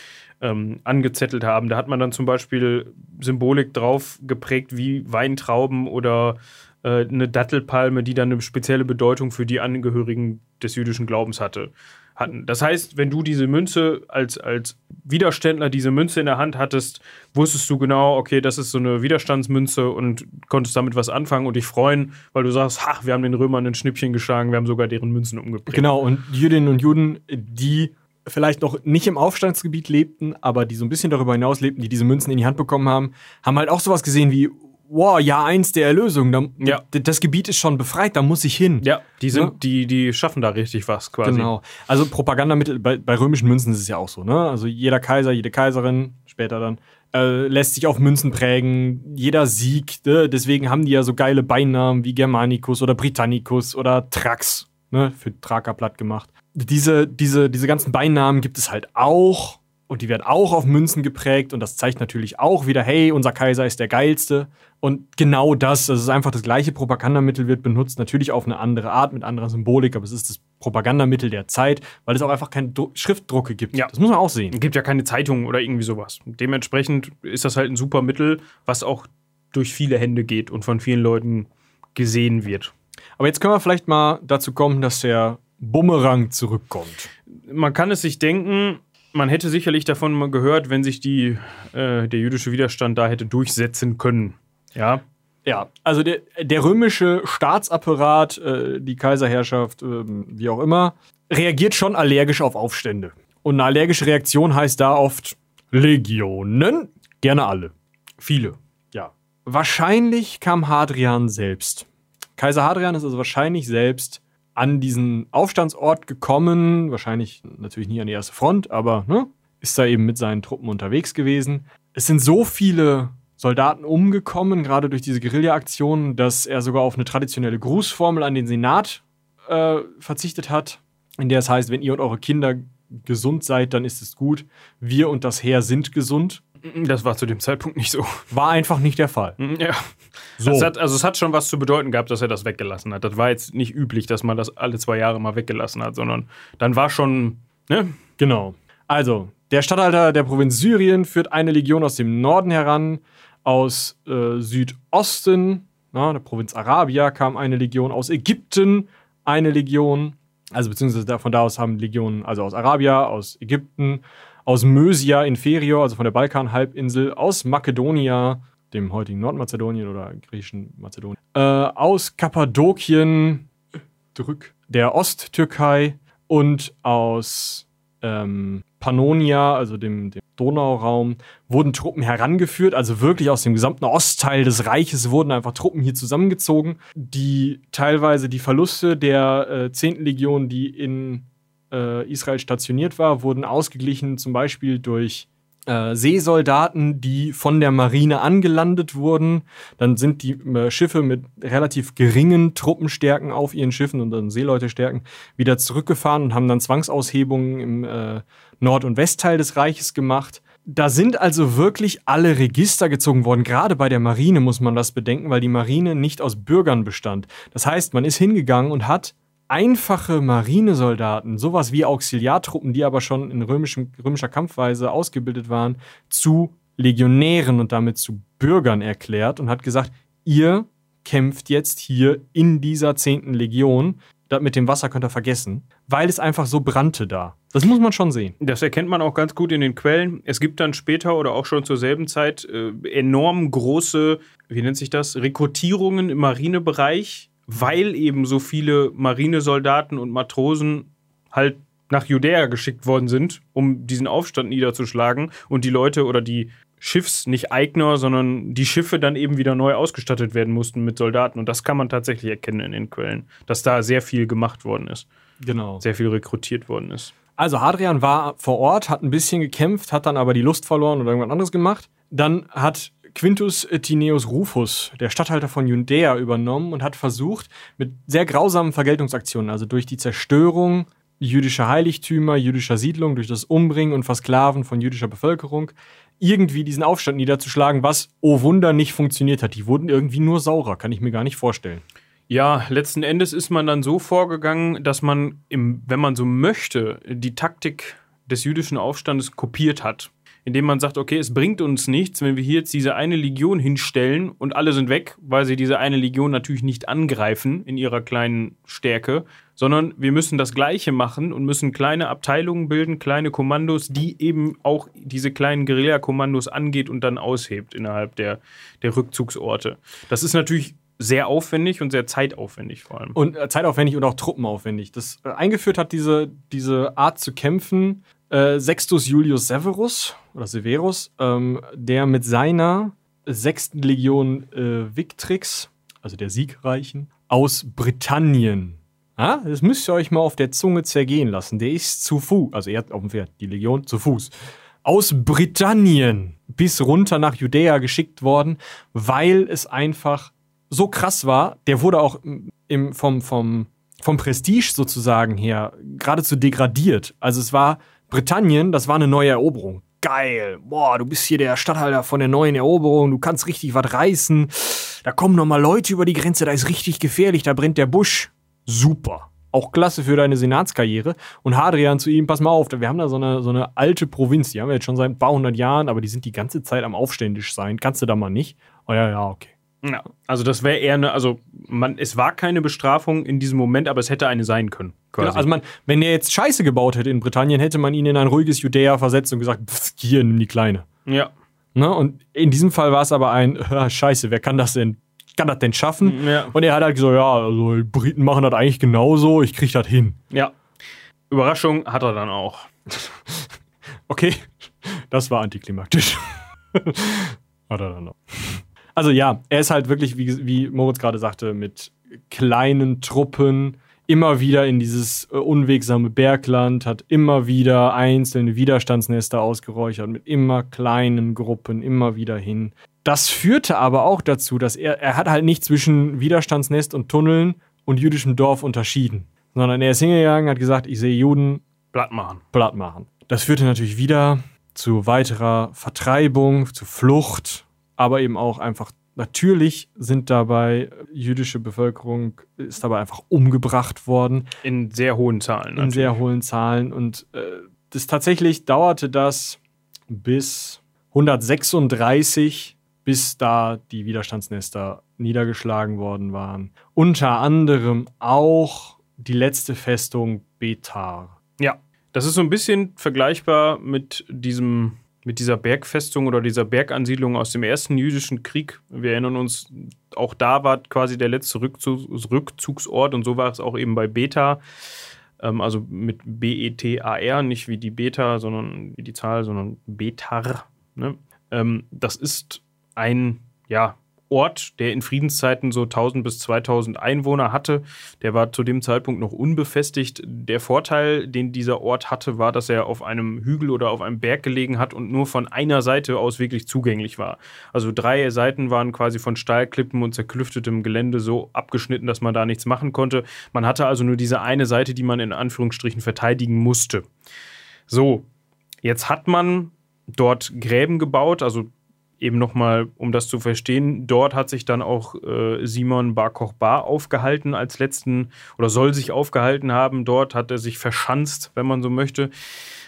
ähm, angezettelt haben. Da hat man dann zum Beispiel Symbolik drauf geprägt wie Weintrauben oder äh, eine Dattelpalme, die dann eine spezielle Bedeutung für die Angehörigen des jüdischen Glaubens hatte hatten. Das heißt, wenn du diese Münze als, als Widerständler diese Münze in der Hand hattest, wusstest du genau, okay, das ist so eine Widerstandsmünze und konntest damit was anfangen und dich freuen, weil du sagst, ha, wir haben den Römern ein Schnippchen geschlagen, wir haben sogar deren Münzen umgeprägt. Genau, und Jüdinnen und Juden, die vielleicht noch nicht im Aufstandsgebiet lebten, aber die so ein bisschen darüber hinaus lebten, die diese Münzen in die Hand bekommen haben, haben halt auch sowas gesehen wie, wow, Jahr eins der Erlösung, da, Ja. das Gebiet ist schon befreit, da muss ich hin. Ja, die sind, Ja. die, die schaffen da richtig was quasi. Genau. Also Propagandamittel, bei, bei römischen Münzen ist es ja auch so, ne? Also jeder Kaiser, jede Kaiserin, später dann, äh, lässt sich auf Münzen prägen, jeder Sieg, ne? deswegen haben die ja so geile Beinamen wie Germanicus oder Britannicus oder Trax, ne? Für Thraker platt gemacht. Diese, diese, diese ganzen Beinamen gibt es halt auch und die werden auch auf Münzen geprägt und das zeigt natürlich auch wieder, hey, unser Kaiser ist der geilste. Und genau das, das ist einfach das gleiche Propagandamittel, wird benutzt, natürlich auf eine andere Art, mit anderer Symbolik, aber es ist das Propagandamittel der Zeit, weil es auch einfach keine Dru Schriftdrucke gibt. Ja. Das muss man auch sehen. Es gibt ja keine Zeitung oder irgendwie sowas. Dementsprechend ist das halt ein super Mittel, was auch durch viele Hände geht und von vielen Leuten gesehen wird. Aber jetzt können wir vielleicht mal dazu kommen, dass der Bumerang zurückkommt. Man kann es sich denken, man hätte sicherlich davon mal gehört, wenn sich die, äh, der jüdische Widerstand da hätte durchsetzen können. Ja, Ja, also der, der römische Staatsapparat, äh, die Kaiserherrschaft, ähm, wie auch immer, reagiert schon allergisch auf Aufstände. Und eine allergische Reaktion heißt da oft Legionen, gerne alle. viele. Ja. Wahrscheinlich kam Hadrian selbst. Kaiser Hadrian ist also wahrscheinlich selbst an diesen Aufstandsort gekommen, wahrscheinlich natürlich nie an die erste Front, aber ne, ist da eben mit seinen Truppen unterwegs gewesen. Es sind so viele Soldaten umgekommen, gerade durch diese Guerilla-Aktionen, dass er sogar auf eine traditionelle Grußformel an den Senat äh, verzichtet hat, in der es heißt, wenn ihr und eure Kinder gesund seid, dann ist es gut. Wir und das Heer sind gesund. Das war zu dem Zeitpunkt nicht so. War einfach nicht der Fall. Ja. So. Das hat, also es hat schon was zu bedeuten gehabt, dass er das weggelassen hat. Das war jetzt nicht üblich, dass man das alle zwei Jahre mal weggelassen hat, sondern dann war schon, ne? Genau. Also, der Statthalter der Provinz Syrien führt eine Legion aus dem Norden heran, aus äh, Südosten, na, der Provinz Arabia kam eine Legion, aus Ägypten eine Legion, also beziehungsweise von da aus haben Legionen, also aus Arabia, aus Ägypten, aus Mösia Inferior, also von der Balkanhalbinsel, aus Makedonia, dem heutigen Nordmazedonien oder griechischen Mazedonien, äh, aus Kappadokien, drück, der Osttürkei und aus ähm, Pannonia, also dem, dem Donauraum, wurden Truppen herangeführt, also wirklich aus dem gesamten Ostteil des Reiches wurden einfach Truppen hier zusammengezogen, die teilweise die Verluste der äh, 10. Legion, die in äh, Israel stationiert war, wurden ausgeglichen, zum Beispiel durch äh, Seesoldaten, die von der Marine angelandet wurden. Dann sind die äh, Schiffe mit relativ geringen Truppenstärken auf ihren Schiffen und dann Seeleutestärken wieder zurückgefahren und haben dann Zwangsaushebungen im äh, Nord- und Westteil des Reiches gemacht. Da sind also wirklich alle Register gezogen worden. Gerade bei der Marine muss man das bedenken, weil die Marine nicht aus Bürgern bestand. Das heißt, man ist hingegangen und hat einfache Marinesoldaten, sowas wie Auxiliartruppen, die aber schon in römischem, römischer Kampfweise ausgebildet waren, zu Legionären und damit zu Bürgern erklärt und hat gesagt, ihr kämpft jetzt hier in dieser zehnten Legion. Das mit dem Wasser könnt ihr vergessen, weil es einfach so brannte da. Das muss man schon sehen. Das erkennt man auch ganz gut in den Quellen. Es gibt dann später oder auch schon zur selben Zeit äh, enorm große, wie nennt sich das, Rekrutierungen im Marinebereich, weil eben so viele Marinesoldaten und Matrosen halt nach Judäa geschickt worden sind, um diesen Aufstand niederzuschlagen und die Leute oder die Schiffs, nicht Eigner, sondern die Schiffe dann eben wieder neu ausgestattet werden mussten mit Soldaten. Und das kann man tatsächlich erkennen in den Quellen, dass da sehr viel gemacht worden ist, Genau. sehr viel rekrutiert worden ist. Also Hadrian war vor Ort, hat ein bisschen gekämpft, hat dann aber die Lust verloren oder irgendwas anderes gemacht. Dann hat Quintus Tineus Rufus, der Statthalter von Judäa, übernommen und hat versucht, mit sehr grausamen Vergeltungsaktionen, also durch die Zerstörung jüdischer Heiligtümer, jüdischer Siedlungen, durch das Umbringen und Versklaven von jüdischer Bevölkerung, irgendwie diesen Aufstand niederzuschlagen, was, oh Wunder, nicht funktioniert hat. Die wurden irgendwie nur saurer, kann ich mir gar nicht vorstellen. Ja, letzten Endes ist man dann so vorgegangen, dass man, im, wenn man so möchte, die Taktik des jüdischen Aufstandes kopiert hat. Indem man sagt, okay, es bringt uns nichts, wenn wir hier jetzt diese eine Legion hinstellen und alle sind weg, weil sie diese eine Legion natürlich nicht angreifen in ihrer kleinen Stärke, sondern wir müssen das Gleiche machen und müssen kleine Abteilungen bilden, kleine Kommandos, die eben auch diese kleinen Guerilla-Kommandos angeht und dann aushebt innerhalb der, der Rückzugsorte. Das ist natürlich sehr aufwendig und sehr zeitaufwendig vor allem. Und äh, zeitaufwendig und auch truppenaufwendig. Das äh, eingeführt hat diese, diese Art zu kämpfen äh, Sextus Julius Severus oder Severus, ähm, der mit seiner 6. Legion äh, Victrix, also der Siegreichen, aus Britannien. Ah, das müsst ihr euch mal auf der Zunge zergehen lassen. Der ist zu Fuß, also er hat auf dem Pferd, die Legion zu Fuß. Aus Britannien bis runter nach Judäa geschickt worden, weil es einfach so krass war. Der wurde auch im, vom, vom, vom Prestige sozusagen her geradezu degradiert. Also es war Britannien, das war eine neue Eroberung. Geil, boah, du bist hier der Stadthalter von der neuen Eroberung, du kannst richtig was reißen. Da kommen nochmal Leute über die Grenze, da ist richtig gefährlich, da brennt der Busch. Super. Auch klasse für deine Senatskarriere. Und Hadrian zu ihm, pass mal auf, wir haben da so eine, so eine alte Provinz, die haben wir jetzt schon seit ein paar hundert Jahren, aber die sind die ganze Zeit am Aufständisch sein. Kannst du da mal nicht? Oh ja, ja, okay. Ja, also das wäre eher eine, also man, es war keine Bestrafung in diesem Moment, aber es hätte eine sein können. Genau, also man, wenn er jetzt Scheiße gebaut hätte in Britannien, hätte man ihn in ein ruhiges Judäa versetzt und gesagt, pff, hier, nimm die Kleine. Ja. Ne? Und in diesem Fall war es aber ein, Scheiße, wer kann das denn, kann das denn schaffen? Ja. Und er hat halt gesagt, ja, also die Briten machen das eigentlich genauso, ich krieg das hin. Ja. Überraschung hat er dann auch. okay, das war antiklimaktisch. hat er dann auch. Also ja, er ist halt wirklich, wie, wie Moritz gerade sagte, mit kleinen Truppen immer wieder in dieses äh, unwegsame Bergland, hat immer wieder einzelne Widerstandsnester ausgeräuchert, mit immer kleinen Gruppen, immer wieder hin. Das führte aber auch dazu, dass er, er hat halt nicht zwischen Widerstandsnest und Tunneln und jüdischem Dorf unterschieden, sondern er ist hingegangen, hat gesagt, ich sehe Juden Blatt machen. Blatt machen. Das führte natürlich wieder zu weiterer Vertreibung, zu Flucht, aber eben auch einfach natürlich sind dabei jüdische Bevölkerung ist dabei einfach umgebracht worden In sehr hohen Zahlen. in sehr hohen Zahlen und äh, das tatsächlich dauerte das bis 136 bis da die Widerstandsnester niedergeschlagen worden waren. Unter anderem auch die letzte Festung Betar. Ja, das ist so ein bisschen vergleichbar mit diesem mit dieser Bergfestung oder dieser Bergansiedlung aus dem ersten jüdischen Krieg. Wir erinnern uns, auch da war quasi der letzte Rückzug, Rückzugsort und so war es auch eben bei Beta. Ähm, also mit B-E-T-A-R, nicht wie die Beta, sondern wie die Zahl, sondern Betar. Ne? Ähm, das ist ein, ja, Ort, der in Friedenszeiten so 1000 bis 2000 Einwohner hatte. Der war zu dem Zeitpunkt noch unbefestigt. Der Vorteil, den dieser Ort hatte, war, dass er auf einem Hügel oder auf einem Berg gelegen hat und nur von einer Seite aus wirklich zugänglich war. Also drei Seiten waren quasi von Steilklippen und zerklüftetem Gelände so abgeschnitten, dass man da nichts machen konnte. Man hatte also nur diese eine Seite, die man in Anführungsstrichen verteidigen musste. So, jetzt hat man dort Gräben gebaut, also eben nochmal, um das zu verstehen, dort hat sich dann auch äh, Simon Bar Kochbar aufgehalten als letzten oder soll sich aufgehalten haben. Dort hat er sich verschanzt, wenn man so möchte.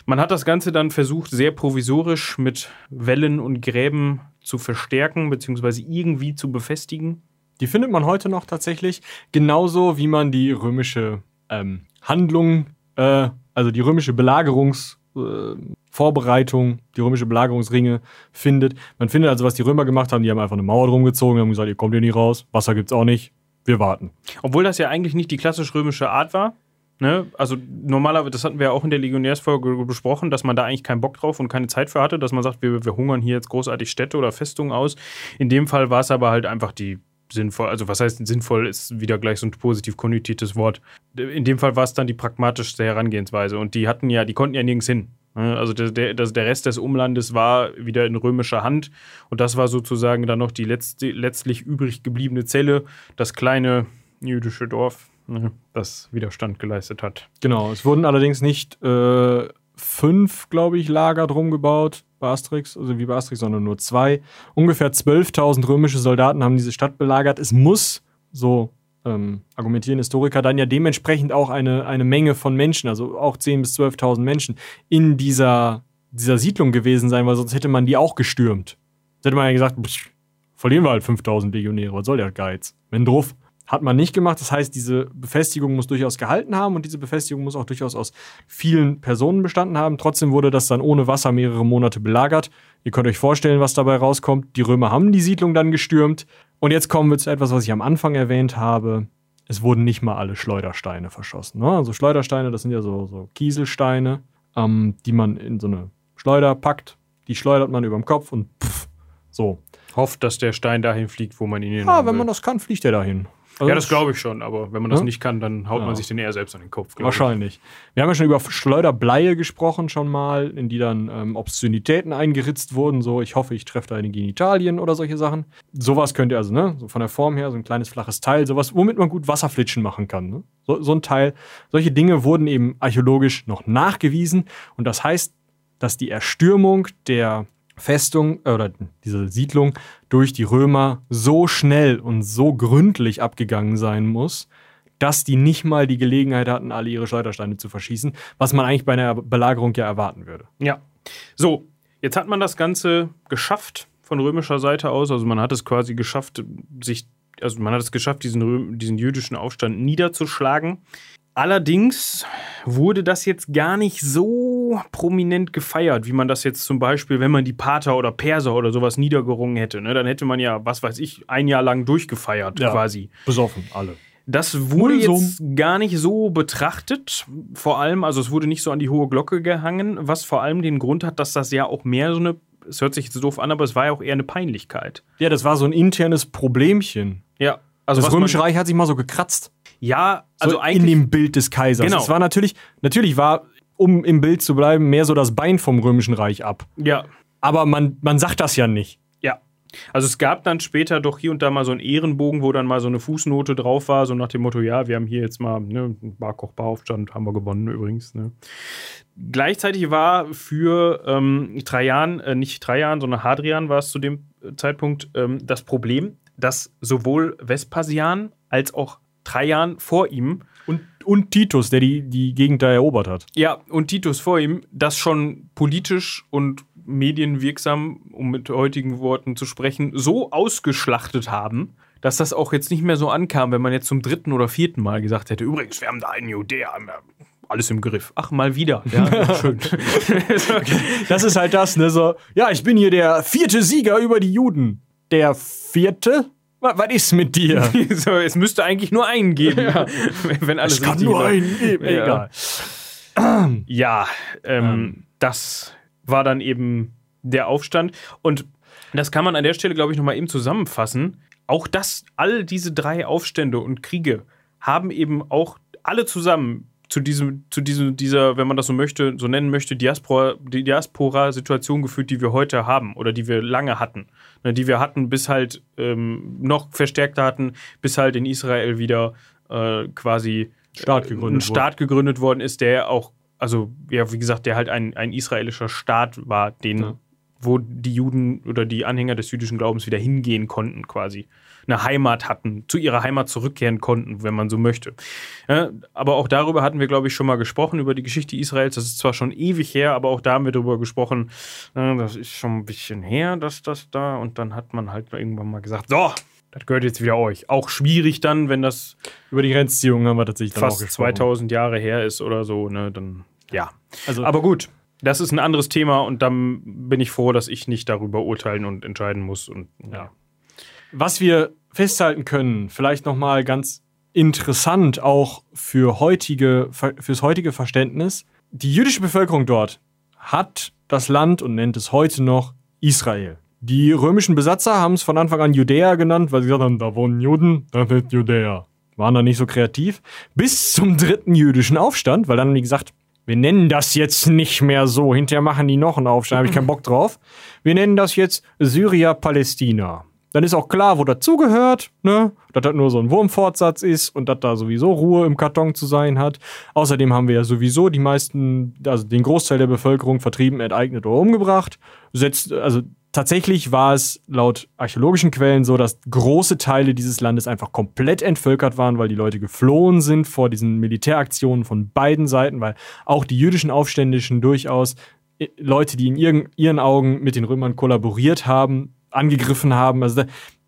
Man hat das Ganze dann versucht, sehr provisorisch mit Wellen und Gräben zu verstärken, beziehungsweise irgendwie zu befestigen. Die findet man heute noch tatsächlich, genauso wie man die römische ähm, Handlung, äh, also die römische Belagerungs- äh, Vorbereitung, die römische Belagerungsringe findet. Man findet also, was die Römer gemacht haben, die haben einfach eine Mauer drum gezogen, haben gesagt, ihr kommt hier nicht raus, Wasser gibt's auch nicht, wir warten. Obwohl das ja eigentlich nicht die klassisch römische Art war. Ne? Also normalerweise, das hatten wir ja auch in der Legionärsfolge besprochen, dass man da eigentlich keinen Bock drauf und keine Zeit für hatte, dass man sagt, wir, wir hungern hier jetzt großartig Städte oder Festungen aus. In dem Fall war es aber halt einfach die sinnvoll, also was heißt sinnvoll, ist wieder gleich so ein positiv konnotiertes Wort. In dem Fall war es dann die pragmatischste Herangehensweise und die hatten ja, die konnten ja nirgends hin. Ne? Also der, der, der Rest des Umlandes war wieder in römischer Hand und das war sozusagen dann noch die letzte, letztlich übrig gebliebene Zelle, das kleine jüdische Dorf, ne, das Widerstand geleistet hat. Genau, es wurden allerdings nicht äh, fünf, glaube ich, Lager drum gebaut bei also wie bei Asterix, sondern nur zwei. Ungefähr 12.000 römische Soldaten haben diese Stadt belagert. Es muss, so ähm, argumentieren Historiker, dann ja dementsprechend auch eine, eine Menge von Menschen, also auch 10.000 bis 12.000 Menschen in dieser, dieser Siedlung gewesen sein, weil sonst hätte man die auch gestürmt. Sonst hätte man ja gesagt, pff, verlieren wir halt 5.000 Legionäre, was soll der Geiz? Wenn drauf. Hat man nicht gemacht. Das heißt, diese Befestigung muss durchaus gehalten haben und diese Befestigung muss auch durchaus aus vielen Personen bestanden haben. Trotzdem wurde das dann ohne Wasser mehrere Monate belagert. Ihr könnt euch vorstellen, was dabei rauskommt. Die Römer haben die Siedlung dann gestürmt. Und jetzt kommen wir zu etwas, was ich am Anfang erwähnt habe. Es wurden nicht mal alle Schleudersteine verschossen. Ne? Also Schleudersteine, das sind ja so, so Kieselsteine, ähm, die man in so eine Schleuder packt. Die schleudert man über dem Kopf und pff, So. Hofft, dass der Stein dahin fliegt, wo man ihn hin Ja, wenn will. man das kann, fliegt er dahin. Also Ja, das glaube ich schon, aber wenn man das Ja? nicht kann, dann haut Ja. man sich den eher selbst an den Kopf. glaub ich. Wahrscheinlich. Wir haben ja schon über Schleuderbleie gesprochen schon mal, in die dann ähm, Obszönitäten eingeritzt wurden. So, ich hoffe, ich treffe deine Genitalien oder solche Sachen. Sowas könnt ihr also, ne, so von der Form her, so ein kleines flaches Teil, sowas, womit man gut Wasserflitschen machen kann. Ne? So, so ein Teil. Solche Dinge wurden eben archäologisch noch nachgewiesen. Und das heißt, dass die Erstürmung der Festung äh, oder diese Siedlung durch die Römer so schnell und so gründlich abgegangen sein muss, dass die nicht mal die Gelegenheit hatten, alle ihre Schleudersteine zu verschießen, was man eigentlich bei einer Belagerung ja erwarten würde. Ja. So, jetzt hat man das Ganze geschafft von römischer Seite aus. Also man hat es quasi geschafft, sich, also man hat es geschafft, diesen, diesen jüdischen Aufstand niederzuschlagen. Allerdings wurde das jetzt gar nicht so prominent gefeiert, wie man das jetzt zum Beispiel, wenn man die Pater oder Perser oder sowas niedergerungen hätte. Ne? Dann hätte man ja, was weiß ich, ein Jahr lang durchgefeiert Ja. quasi. Besoffen, alle. Das wurde jetzt gar nicht so betrachtet. Vor allem, also es wurde nicht so an die hohe Glocke gehangen, was vor allem den Grund hat, dass das ja auch mehr so eine, es hört sich jetzt doof an, aber es war ja auch eher eine Peinlichkeit. Ja, das war so ein internes Problemchen. Ja, also das Römische Reich hat sich mal so gekratzt. Ja, So also in eigentlich dem Bild des Kaisers. Genau. Es war natürlich, natürlich war, um im Bild zu bleiben, mehr so das Bein vom Römischen Reich ab. ja, Aber man, man sagt das ja nicht. ja. Also es gab dann später doch hier und da mal so einen Ehrenbogen, wo dann mal so eine Fußnote drauf war, so nach dem Motto, ja, wir haben hier jetzt mal ne, einen Barkoch-Baraufstand, haben wir gewonnen übrigens. Ne. Gleichzeitig war für ähm, Trajan, äh, nicht Trajan, sondern Hadrian war es zu dem Zeitpunkt ähm, das Problem, dass sowohl Vespasian als auch Trajan vor ihm Und, und Titus, der die, die Gegend da erobert hat. ja, und Titus vor ihm das schon politisch und medienwirksam, um mit heutigen Worten zu sprechen, so ausgeschlachtet haben, dass das auch jetzt nicht mehr so ankam, wenn man jetzt zum dritten oder vierten Mal gesagt hätte, übrigens, wir haben da einen Judäer, alles im Griff. Ach, mal wieder. Ja, schön. Das ist halt das, ne? So, ja, ich bin hier der vierte Sieger über die Juden. Der vierte? Was, ist mit dir? so, es müsste eigentlich nur einen geben, wenn alles Es kann nur läuft. einen geben. Ja. Egal. Ja, ähm, das war dann eben der Aufstand. Und das kann man an der Stelle, glaube ich, nochmal eben zusammenfassen. Auch das, all diese drei Aufstände und Kriege haben eben auch alle zusammen zu diesem, zu diesem, dieser, wenn man das so möchte, so nennen möchte, Diaspora, die Diaspora-Situation geführt, die wir heute haben oder die wir lange hatten. Ne, die wir hatten, bis halt ähm, noch verstärkter hatten, bis halt in Israel wieder äh, quasi Staat ein gegründet Staat gegründet worden ist, der auch, also ja, wie gesagt, der halt ein, ein israelischer Staat war, den, Ja. wo die Juden oder die Anhänger des jüdischen Glaubens wieder hingehen konnten, quasi. Eine Heimat hatten, zu ihrer Heimat zurückkehren konnten, wenn man so möchte. Ja, aber auch darüber hatten wir, glaube ich, schon mal gesprochen, über die Geschichte Israels. Das ist zwar schon ewig her, aber auch da haben wir darüber gesprochen. Das ist schon ein bisschen her, dass das da. Und dann hat man halt irgendwann mal gesagt: So, das gehört jetzt wieder euch. Auch schwierig dann, wenn das Über die Grenzziehung haben wir tatsächlich dann fast gesprochen. 2000 Jahre her ist oder so, ne, dann ja. Also, Aber gut, das ist ein anderes Thema und dann bin ich froh, dass ich nicht darüber urteilen und entscheiden muss und ja. Was wir festhalten können, vielleicht noch mal ganz interessant auch für heutige, fürs heutige Verständnis, die jüdische Bevölkerung dort hat das Land und nennt es heute noch Israel. Die römischen Besatzer haben es von Anfang an Judäa genannt, weil sie gesagt haben, da wohnen Juden, das ist Judäa. Waren da nicht so kreativ. Bis zum dritten jüdischen Aufstand, weil dann haben die gesagt, wir nennen das jetzt nicht mehr so. Hinterher machen die noch einen Aufstand, habe ich keinen Bock drauf. Wir nennen das jetzt Syria-Palästina. Dann ist auch klar, wo dazugehört, ne? Dass das nur so ein Wurmfortsatz ist und dass da sowieso Ruhe im Karton zu sein hat. Außerdem haben wir ja sowieso die meisten, also den Großteil der Bevölkerung vertrieben, enteignet oder umgebracht. Setzt, also tatsächlich war es laut archäologischen Quellen so, dass große Teile dieses Landes einfach komplett entvölkert waren, weil die Leute geflohen sind vor diesen Militäraktionen von beiden Seiten, weil auch die jüdischen Aufständischen durchaus äh, Leute, die in ihren, ihren Augen mit den Römern kollaboriert haben, angegriffen haben. Also, da,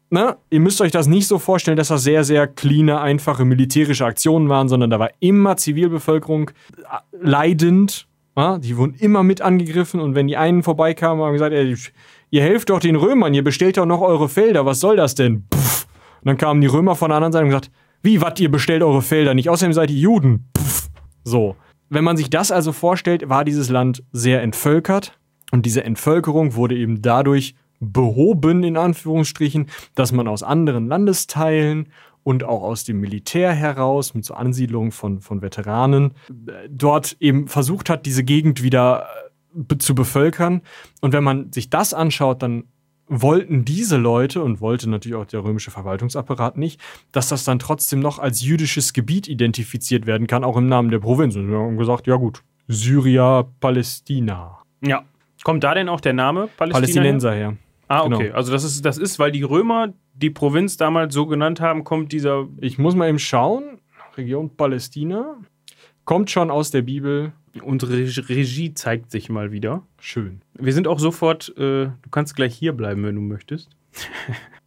ne, ihr müsst euch das nicht so vorstellen, dass das sehr, sehr clean, einfache militärische Aktionen waren, sondern da war immer Zivilbevölkerung äh, leidend. Ja, die wurden immer mit angegriffen und wenn die einen vorbeikamen, haben gesagt, ey, ihr helft doch den Römern, ihr bestellt doch noch eure Felder, was soll das denn? Puff. Und dann kamen die Römer von der anderen Seite und gesagt, wie, was, ihr bestellt eure Felder nicht, außerdem seid ihr Juden. Puff. So. Wenn man sich das also vorstellt, war dieses Land sehr entvölkert und diese Entvölkerung wurde eben dadurch behoben, in Anführungsstrichen, dass man aus anderen Landesteilen und auch aus dem Militär heraus mit so Ansiedlungen von, von Veteranen äh, dort eben versucht hat, diese Gegend wieder äh, zu bevölkern. Und wenn man sich das anschaut, dann wollten diese Leute und wollte natürlich auch der römische Verwaltungsapparat nicht, dass das dann trotzdem noch als jüdisches Gebiet identifiziert werden kann, auch im Namen der Provinz. Und wir haben gesagt, ja gut, Syria, Palästina. Ja. Kommt da denn auch der Name Palästina? Palästinenser her. Ah, genau. okay. Also das ist, das ist, weil die Römer die Provinz damals so genannt haben, kommt dieser. Ich muss mal eben schauen. Region Palästina. Kommt schon aus der Bibel. Unsere Reg- Regie zeigt sich mal wieder. Schön. Wir sind auch sofort, äh, du kannst gleich hier bleiben, wenn du möchtest.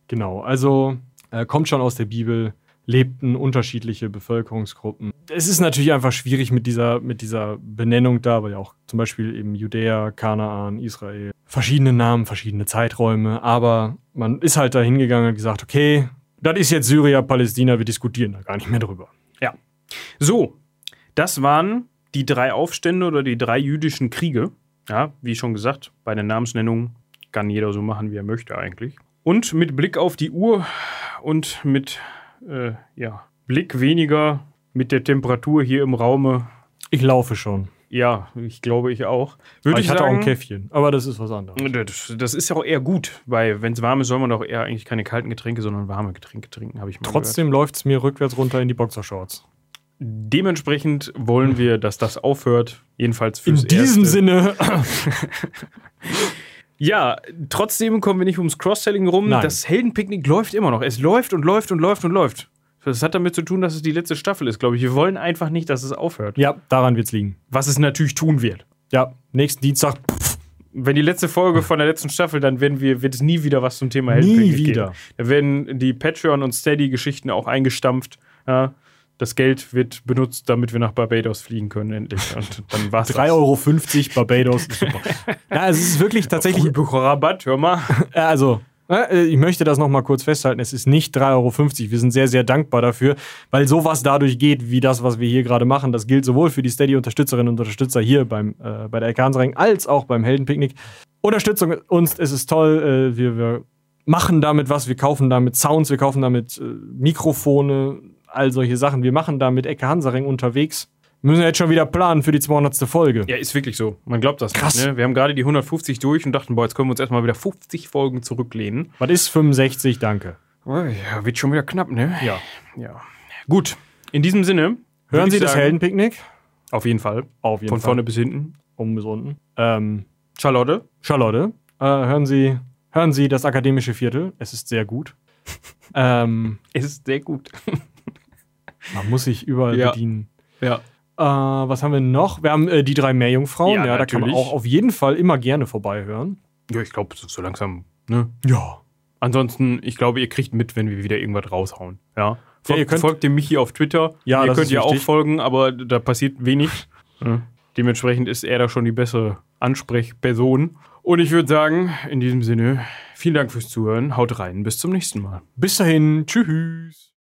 Genau, also äh, kommt schon aus der Bibel, lebten unterschiedliche Bevölkerungsgruppen. Es ist natürlich einfach schwierig mit dieser, mit dieser Benennung da, weil ja auch zum Beispiel eben Judäa, Kanaan, Israel, verschiedene Namen, verschiedene Zeiträume, aber man ist halt da hingegangen und gesagt, okay, das ist jetzt Syria, Palästina, wir diskutieren da gar nicht mehr drüber. Ja. So, das waren die drei Aufstände oder die drei jüdischen Kriege. Ja, wie schon gesagt, bei der Namensnennung kann jeder so machen, wie er möchte eigentlich. Und mit Blick auf die Uhr und mit äh, ja, Blick weniger mit der Temperatur hier im Raume, Ich laufe schon. ja, ich glaube ich auch. Aber Würde ich, ich hatte auch sagen, ein Käffchen, aber das ist was anderes. das, das ist ja auch eher gut, weil wenn es warm ist, soll man doch eher eigentlich keine kalten Getränke, sondern warme Getränke trinken, habe ich mal. Trotzdem läuft es mir rückwärts runter in die Boxershorts. Dementsprechend wollen wir, dass das aufhört. Jedenfalls In fürs diesem Erste. Sinne. Ja, trotzdem kommen wir nicht ums Cross-Selling rum. Nein. Das Heldenpicknick läuft immer noch. Es läuft und läuft und läuft und läuft. Das hat damit zu tun, dass es die letzte Staffel ist, glaube ich. Wir wollen einfach nicht, dass es aufhört. ja, daran wird's liegen. Was es natürlich tun wird. Ja, nächsten Dienstag Wenn die letzte Folge von der letzten Staffel, dann werden wir, wird es nie wieder was zum Thema Nie Heldenpicknick wieder. geben. Da werden die Patreon- und Steady-Geschichten auch eingestampft. Ja, das Geld wird benutzt, damit wir nach Barbados fliegen können, endlich. Und dann war's 3,50 Euro Barbados. ist Super. ja, es ist wirklich tatsächlich. Rabatt, hör mal. Also, äh, ich möchte das nochmal kurz festhalten. Es ist nicht 3,50 Euro. Wir sind sehr, sehr dankbar dafür, weil sowas dadurch geht, wie das, was wir hier gerade machen. Das gilt sowohl für die Steady-Unterstützerinnen und Unterstützer hier beim, äh, bei der Erkannsring als auch beim Heldenpicknick. Unterstützung uns, es ist toll. Äh, wir, wir machen damit was. Wir kaufen damit Sounds, wir kaufen damit äh, Mikrofone, all solche Sachen. Wir machen da mit Ecke Hansaring unterwegs. Wir müssen jetzt schon wieder planen für die 200. Folge. Ja, ist wirklich so. Man glaubt das Krass. nicht. Ne? Wir haben gerade die 150 durch und dachten, boah, jetzt können wir uns erstmal wieder 50 Folgen zurücklehnen. Was ist 65? Danke. Oh, ja, wird schon wieder knapp, ne? Ja. Ja. Gut. In diesem Sinne. Hören Sie das sagen, Heldenpicknick? Auf jeden Fall. Auf jeden Von Fall. vorne bis hinten. oben bis unten. Ähm, Charlotte. Charlotte, äh, hören Sie, hören Sie das akademische Viertel. Es ist sehr gut. ähm, Es ist sehr gut. Man muss sich überall Ja. bedienen. Ja. Äh, was haben wir noch? Wir haben äh, die drei Meerjungfrauen. Ja, Ja, da kann man auch auf jeden Fall immer gerne vorbeihören. Ja, ich glaube, so langsam, ne? Ja. Ansonsten, ich glaube, ihr kriegt mit, wenn wir wieder irgendwas raushauen. Ja. Folgt, ihr könnt- folgt dem Michi auf Twitter. Ja, ihr das könnt ja auch folgen, aber da passiert wenig. Ja. Dementsprechend ist er da schon die bessere Ansprechperson. Und ich würde sagen, in diesem Sinne, vielen Dank fürs Zuhören. Haut rein. Bis zum nächsten Mal. Bis dahin. Tschüss.